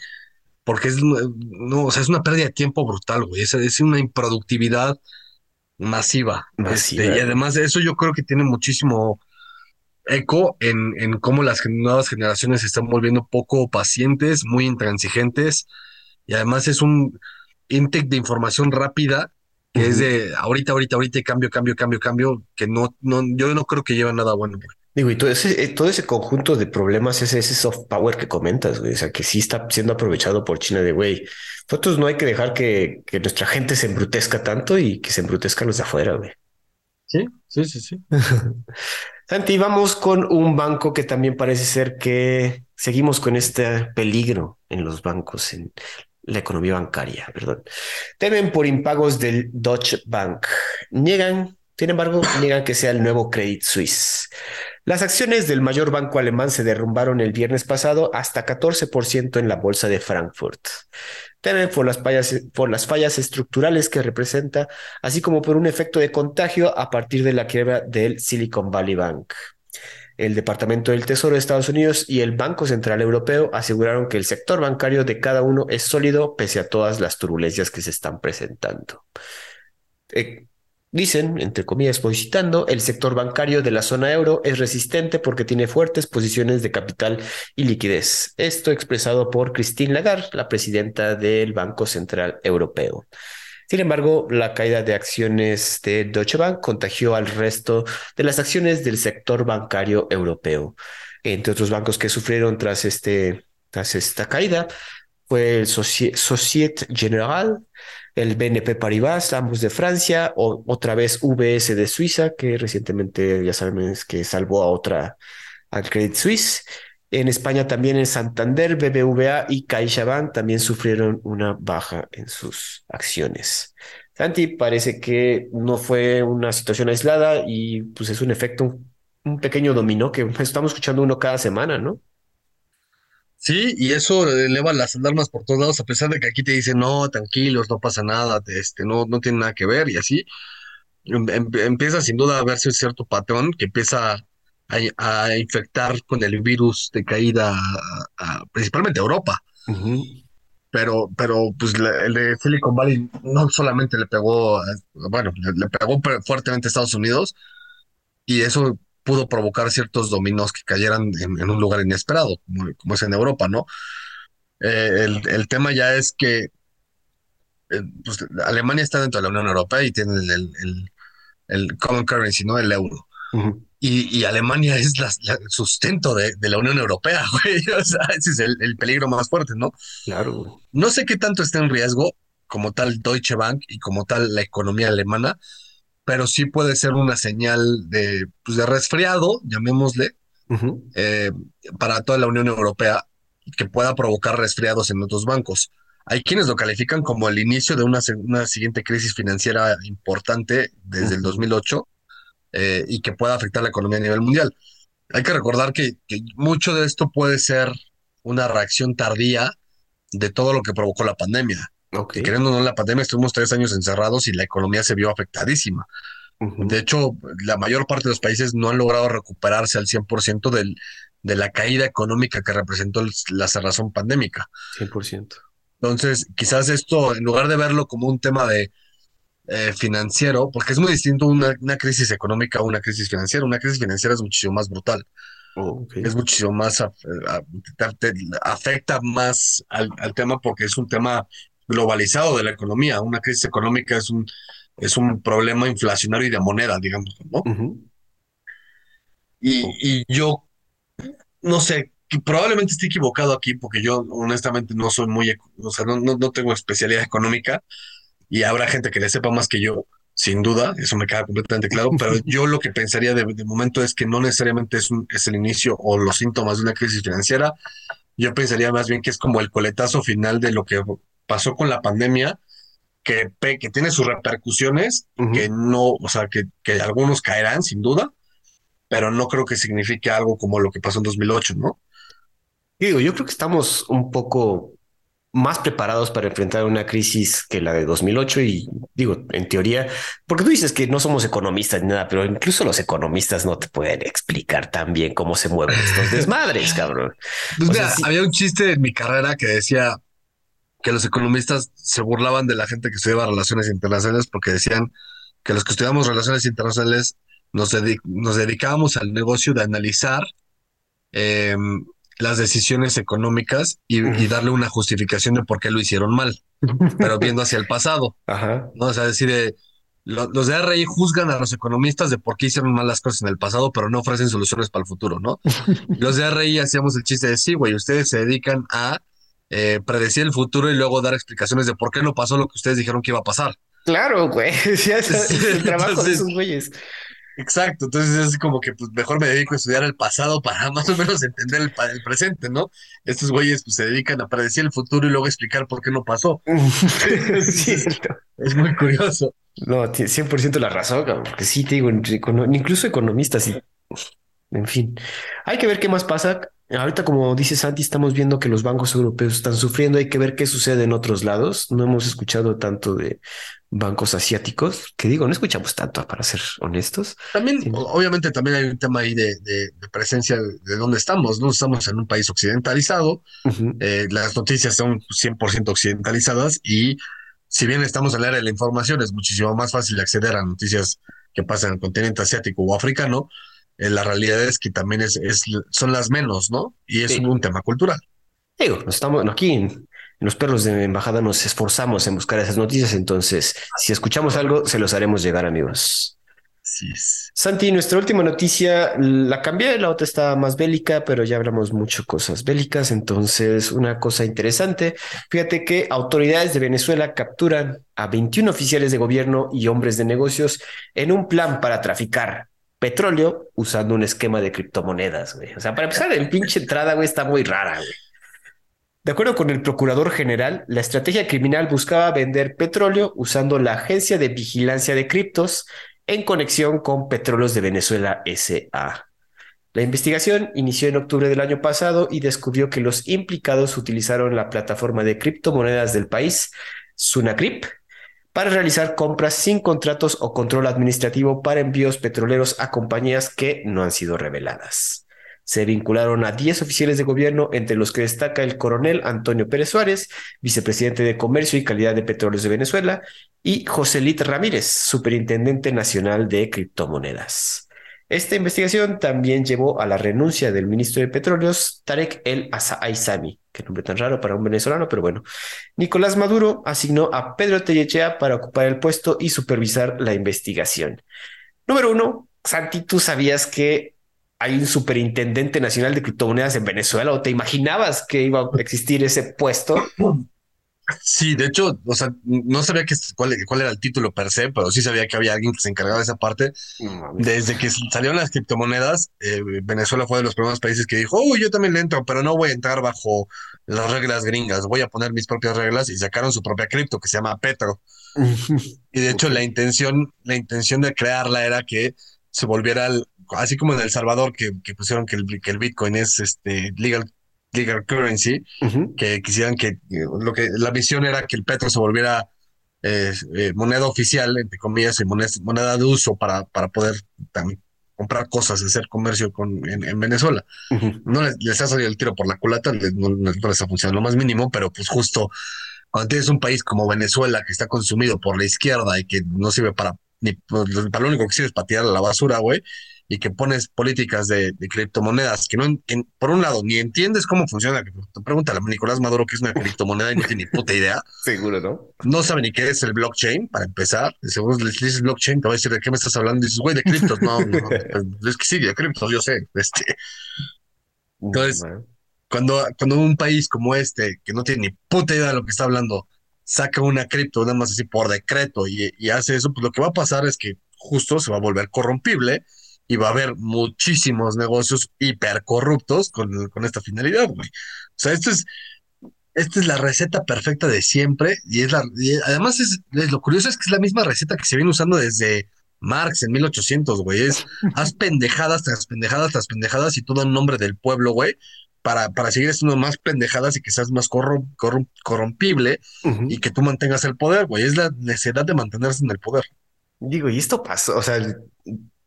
porque es, no, o sea, es una pérdida de tiempo brutal, güey, es, es una improductividad masiva. Masiva, Este, y además de eso yo creo que tiene muchísimo eco en, en cómo las nuevas generaciones se están volviendo poco pacientes, muy intransigentes, y además es un intake de información rápida, que es de ahorita, ahorita, ahorita, cambio, cambio, cambio, cambio, que no, no, yo no creo que lleva nada bueno, güey. Digo, y todo ese, eh, todo ese conjunto de problemas es ese soft power que comentas, güey. O sea, que sí está siendo aprovechado por China de, güey, nosotros no hay que dejar que, que nuestra gente se embrutezca tanto y que se embrutezcan los de afuera, güey. Sí, sí, sí, sí. Santi, vamos con un banco que también parece ser que seguimos con este peligro en los bancos, en la economía bancaria, perdón. Temen por impagos del Deutsche Bank. Niegan, sin embargo, niegan que sea el nuevo Credit Suisse. Las acciones del mayor banco alemán se derrumbaron el viernes pasado hasta 14% en la bolsa de Frankfurt. Temen por las, fallas, por las fallas estructurales que representa, así como por un efecto de contagio a partir de la quiebra del Silicon Valley Bank. El Departamento del Tesoro de Estados Unidos y el Banco Central Europeo aseguraron que el sector bancario de cada uno es sólido pese a todas las turbulencias que se están presentando. Eh, Dicen, entre comillas, pues citando, el sector bancario de la zona euro es resistente porque tiene fuertes posiciones de capital y liquidez. Esto expresado por Christine Lagarde, la presidenta del Banco Central Europeo. Sin embargo, la caída de acciones de Deutsche Bank contagió al resto de las acciones del sector bancario europeo. Entre otros bancos que sufrieron tras, este, tras esta caída fue el Soci Societe Generale, el BNP Paribas, ambos de Francia, o otra vez VS de Suiza, que recientemente ya sabemos que salvó a otra, al Credit Suisse. En España también en Santander, BBVA y CaixaBank también sufrieron una baja en sus acciones. Santi, parece que no fue una situación aislada y pues es un efecto, un, un pequeño dominó que estamos escuchando uno cada semana, ¿no? Sí, y eso eleva las alarmas por todos lados, a pesar de que aquí te dicen, no, tranquilos, no pasa nada, este, no, no tiene nada que ver, y así. Em- em- empieza sin duda a verse cierto patrón que empieza a, a infectar con el virus de caída, a- principalmente a Europa. Uh -huh. Pero, pero pues el de Silicon Valley no solamente le pegó, bueno, le, le pegó pe- fuertemente a Estados Unidos, y eso pudo provocar ciertos dominos que cayeran en, en un lugar inesperado, como, como es en Europa, ¿no? Eh, el, el tema ya es que eh, pues, Alemania está dentro de la Unión Europea y tiene el, el, el- el common currency, ¿no? El euro. Uh -huh. Y, y Alemania es la- la- el sustento de, de la Unión Europea, güey. O sea, ese es el, el peligro más fuerte, ¿no? Claro. No sé qué tanto está en riesgo como tal Deutsche Bank y como tal la economía alemana, pero sí puede ser una señal de, pues, de resfriado, llamémosle, Uh -huh. eh, para toda la Unión Europea que pueda provocar resfriados en otros bancos. Hay quienes lo califican como el inicio de una, una siguiente crisis financiera importante desde el Ujú. 2008 eh, y que pueda afectar la economía a nivel mundial. Hay que recordar que, que mucho de esto puede ser una reacción tardía de todo lo que provocó la pandemia. Y queriendo o no, la pandemia estuvimos tres años encerrados y la economía se vio afectadísima. De hecho, la mayor parte de los países no han logrado recuperarse al 100% del, de la caída económica que representó la cerrazón pandémica. 100%. Entonces, quizás esto, en lugar de verlo como un tema de eh, financiero, porque es muy distinto una, crisis económica a una crisis financiera. Una crisis financiera es muchísimo más brutal. Oh, es muchísimo más, afecta más al, tema porque es un tema globalizado de la economía. Una crisis económica es un, es un problema inflacionario y de moneda, digamos, ¿no? y, yo no sé, probablemente esté equivocado aquí porque yo honestamente no soy muy, o sea, no, no, tengo especialidad económica y habrá gente que le sepa más que yo, sin duda, eso me queda completamente claro, pero yo lo que pensaría de, momento es que no necesariamente es, un, es el inicio o los síntomas de una crisis financiera, yo pensaría más bien que es como el coletazo final de lo que pasó con la pandemia, que, que tiene sus repercusiones, que no, o sea, que, que algunos caerán sin duda, pero no creo que signifique algo como lo que pasó en 2008, ¿no? Digo, yo creo que estamos un poco más preparados para enfrentar una crisis que la de 2008 y digo, en teoría, porque tú dices que no somos economistas ni nada, pero incluso los economistas no te pueden explicar tan bien cómo se mueven estos desmadres, cabrón. Pues había un chiste en mi carrera que decía que los economistas se burlaban de la gente que estudiaba relaciones internacionales porque decían que los que estudiamos relaciones internacionales nos, nos dedicábamos al negocio de analizar em, las decisiones económicas y, darle una justificación de por qué lo hicieron mal, pero viendo hacia el pasado. Ajá. ¿no? O sea, decir, los de RI juzgan a los economistas de por qué hicieron mal las cosas en el pasado, pero no ofrecen soluciones para el futuro, ¿no? los de RI hacíamos el chiste de sí, güey, ustedes se dedican a eh, predecir el futuro y luego dar explicaciones de por qué no pasó lo que ustedes dijeron que iba a pasar. Claro, güey. es el trabajo de esos güeyes. Exacto, entonces es como que pues mejor me dedico a estudiar el pasado para más o menos entender el, presente, ¿no? Estos güeyes pues se dedican a predecir el futuro y luego explicar por qué no pasó. es muy curioso. No, tiene 100% la razón, porque sí, te digo, incluso economistas, y, en fin, hay que ver qué más pasa. Ahorita, como dice Santi, estamos viendo que los bancos europeos están sufriendo. Hay que ver qué sucede en otros lados. No hemos escuchado tanto de bancos asiáticos, que digo, no escuchamos tanto, para ser honestos. También, obviamente, también hay un tema ahí de, de, presencia de dónde estamos, ¿no? Estamos en un país occidentalizado, eh, las noticias son 100% occidentalizadas y si bien estamos en la era de la información, es muchísimo más fácil acceder a noticias que pasan en el continente asiático o africano. Eh, la realidad es que también es, es, son las menos, ¿no? Y es un, tema cultural. Digo, estamos aquí en, los perros de embajada nos esforzamos en buscar esas noticias, entonces si escuchamos algo, se los haremos llegar, amigos. Sí. Santi, nuestra última noticia la cambié, la otra está más bélica, pero ya hablamos mucho cosas bélicas, entonces una cosa interesante, fíjate que autoridades de Venezuela capturan a 21 oficiales de gobierno y hombres de negocios en un plan para traficar petróleo usando un esquema de criptomonedas, güey. O sea, para empezar, el pinche entrada, güey, está muy rara, güey. De acuerdo con el procurador general, la estrategia criminal buscaba vender petróleo usando la Agencia de Vigilancia de Criptos en conexión con Petróleos de Venezuela SA. La investigación inició en octubre del año pasado y descubrió que los implicados utilizaron la plataforma de criptomonedas del país, Sunacrip, para realizar compras sin contratos o control administrativo para envíos petroleros a compañías que no han sido reveladas. Se vincularon a 10 oficiales de gobierno, entre los que destaca el coronel Antonio Pérez Suárez, vicepresidente de Comercio y Calidad de Petróleos de Venezuela, y José Lit Ramírez, superintendente nacional de criptomonedas. Esta investigación también llevó a la renuncia del ministro de Petróleos, Tarek El Aizami, que nombre tan raro para un venezolano, pero bueno. Nicolás Maduro asignó a Pedro Tellechea para ocupar el puesto y supervisar la investigación. Número uno, Santi, ¿tú sabías que hay un superintendente nacional de criptomonedas en Venezuela o te imaginabas que iba a existir ese puesto? Sí, de hecho, o sea, no sabía que, cuál, era el título per se, pero sí sabía que había alguien que se encargaba de esa parte. Desde que salieron las criptomonedas, eh, Venezuela fue de los primeros países que dijo, oh, yo también le entro, pero no voy a entrar bajo las reglas gringas, voy a poner mis propias reglas y sacaron su propia cripto que se llama Petro. y de hecho, la intención, la intención de crearla era que se volviera, así como en El Salvador, que, pusieron que el, que el Bitcoin es este legal, legal currency, que quisieran que lo que la visión era que el petro se volviera eh, eh, moneda oficial, entre comillas, y moneda, de uso para, para poder también comprar cosas, hacer comercio con, en, Venezuela. No les, ha salido el tiro por la culata, no, les ha funcionado lo más mínimo, pero pues justo cuando tienes un país como Venezuela que está consumido por la izquierda y que no sirve para, ni, pues, para lo único que sirve es para tirar a la basura, güey, y que pones políticas de, criptomonedas que no, por un lado, ni entiendes cómo funciona. Pregúntale a Nicolás Maduro qué es una criptomoneda y no tiene ni puta idea. Seguro, ¿no? No sabe ni qué es el blockchain, para empezar. Seguro le dices blockchain, te va a decir de qué me estás hablando. Y dices, güey, de criptos. No, no, es que sí, de criptos, yo sé. Este. Entonces, cuando, cuando un país como este, que no tiene ni puta idea de lo que está hablando, saca una cripto, nada más así por decreto y, y hace eso, pues lo que va a pasar es que justo se va a volver corrompible y va a haber muchísimos negocios hipercorruptos con, con esta finalidad, güey. O sea, esto es, esta es la receta perfecta de siempre y es la, además es, lo curioso es que es la misma receta que se viene usando desde Marx en 1800, güey. Es haz pendejadas tras pendejadas tras pendejadas y todo en nombre del pueblo, güey. Para, para seguir haciendo más pendejadas y que seas más corrompible y que tú mantengas el poder, güey. Es la necesidad de mantenerse en el poder. Digo, y esto pasó, o sea,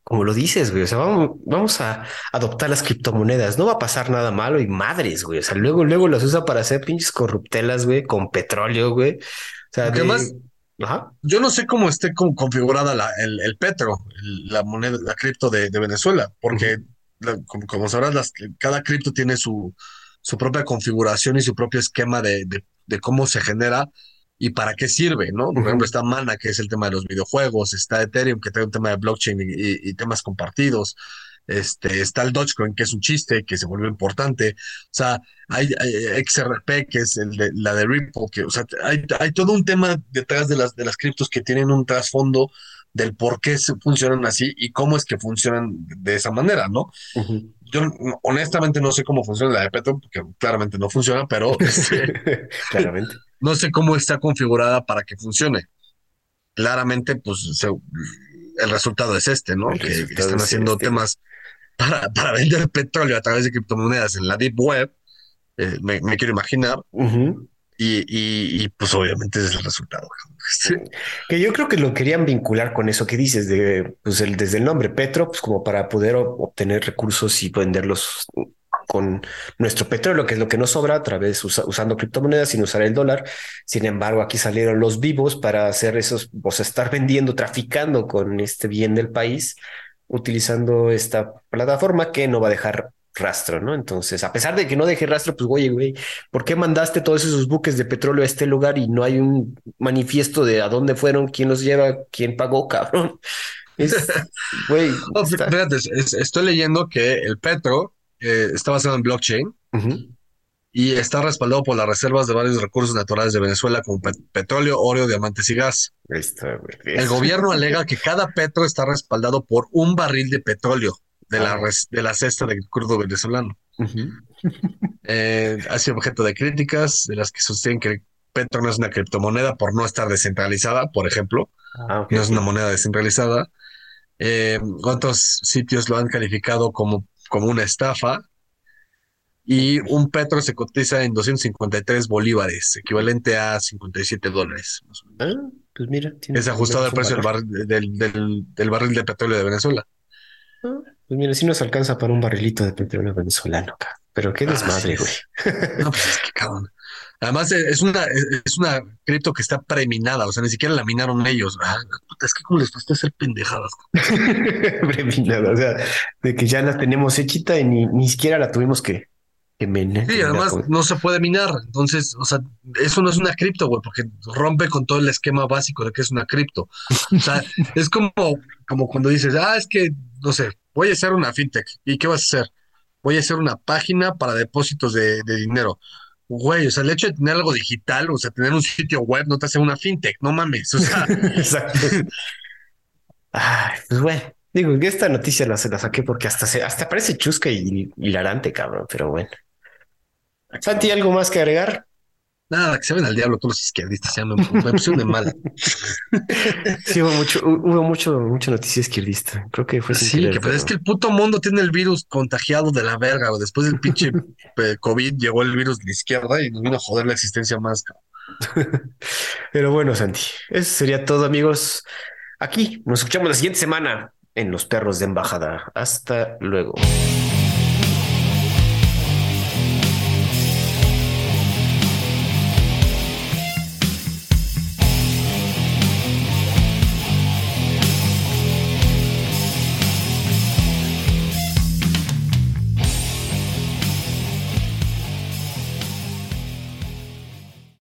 como lo dices, güey, o sea, vamos, vamos a adoptar las criptomonedas, no va a pasar nada malo y madres, güey, o sea, luego, luego las usa para hacer pinches corruptelas, güey, con petróleo, güey. O sea, además, yo no sé cómo esté configurada la, el, petro, la moneda, la cripto de, Venezuela, porque como, sabrás, cada cripto tiene su, su propia configuración y su propio esquema de, de cómo se genera y para qué sirve, ¿no? Por ejemplo, está Mana, que es el tema de los videojuegos, está Ethereum, que trae un tema de blockchain y, temas compartidos, este, está el Dogecoin, que es un chiste, que se volvió importante, o sea, hay, XRP, que es el de, la de Ripple, que, o sea, hay, hay todo un tema detrás de las, de las criptos que tienen un trasfondo del por qué se funcionan así y cómo es que funcionan de esa manera, ¿no? Yo honestamente no sé cómo funciona la de Petro, porque claramente no funciona, pero este, claramente no sé cómo está configurada para que funcione. Claramente, pues el resultado es este, ¿no? que están haciendo este. temas para, para vender petróleo a través de criptomonedas en la Deep Web, eh, me, quiero imaginar. y, y, pues obviamente es el resultado. Que yo creo que lo querían vincular con eso que dices, de, pues el, desde el nombre Petro, pues como para poder obtener recursos y venderlos con nuestro petróleo, que es lo que nos sobra a través usando criptomonedas sin usar el dólar. Sin embargo, aquí salieron los vivos para hacer esos, o sea, estar vendiendo, traficando con este bien del país, utilizando esta plataforma que no va a dejar rastro, ¿no? Entonces, a pesar de que no deje rastro, pues, oye, güey, ¿por qué mandaste todos esos buques de petróleo a este lugar y no hay un manifiesto de a dónde fueron, quién los lleva, quién pagó, cabrón? güey. estoy leyendo que el petro eh, está basado en blockchain y está respaldado por las reservas de varios recursos naturales de Venezuela como petróleo, oro, diamantes y gas. el gobierno alega que cada petro está respaldado por un barril de petróleo de, la, ah. de la cesta del crudo venezolano. Eh, ha sido objeto de críticas de las que sostienen que petro no es una criptomoneda por no estar descentralizada, por ejemplo. Ah, no es una moneda descentralizada. Eh, otros sitios lo han calificado como como una estafa. Y un petro se cotiza en 253 bolívares, equivalente a 57 dólares. Ah, pues mira. Es ajustado al precio del, del, barril de petróleo de Venezuela. Ah, pues mira, si nos alcanza para un barrilito de petróleo venezolano, pero qué desmadre, güey. No, pues es que cabrón. Además, eh, es una, es una cripto que está preminada, o sea, ni siquiera la minaron ellos. Ah, es que como les gusta hacer pendejadas. preminada, o sea, de que ya la tenemos hechita y ni, ni siquiera la tuvimos que, que minar. Sí, además no se puede minar. Entonces, o sea, eso no es una cripto, güey, porque rompe con todo el esquema básico de que es una cripto. O sea, es como, como cuando dices, ah, es que, no sé, voy a hacer una fintech. ¿Y qué vas a hacer? Voy a hacer una página para depósitos de, de dinero güey, o sea, el hecho de tener algo digital, o sea, tener un sitio web no te hace una fintech, no mames, o sea. Exacto. Ay, pues bueno, digo, esta noticia la, la saqué porque hasta se, hasta parece chusca y hilarante, cabrón, pero bueno. Santi, ¿algo más que agregar? Nada, que se ven al diablo todos los izquierdistas, ya me, me pusieron de mal. Sí, hubo mucho, hubo mucho, mucha noticia izquierdista. Creo que fue Sí, querer, que, pero es que el puto mundo tiene el virus contagiado de la verga, güey. Después del pinche COVID llegó el virus de la izquierda y nos vino a joder la existencia más. cabrón. Pero bueno, Santi, eso sería todo, amigos. Aquí nos escuchamos la siguiente semana en Los Perros de Embajada. Hasta luego.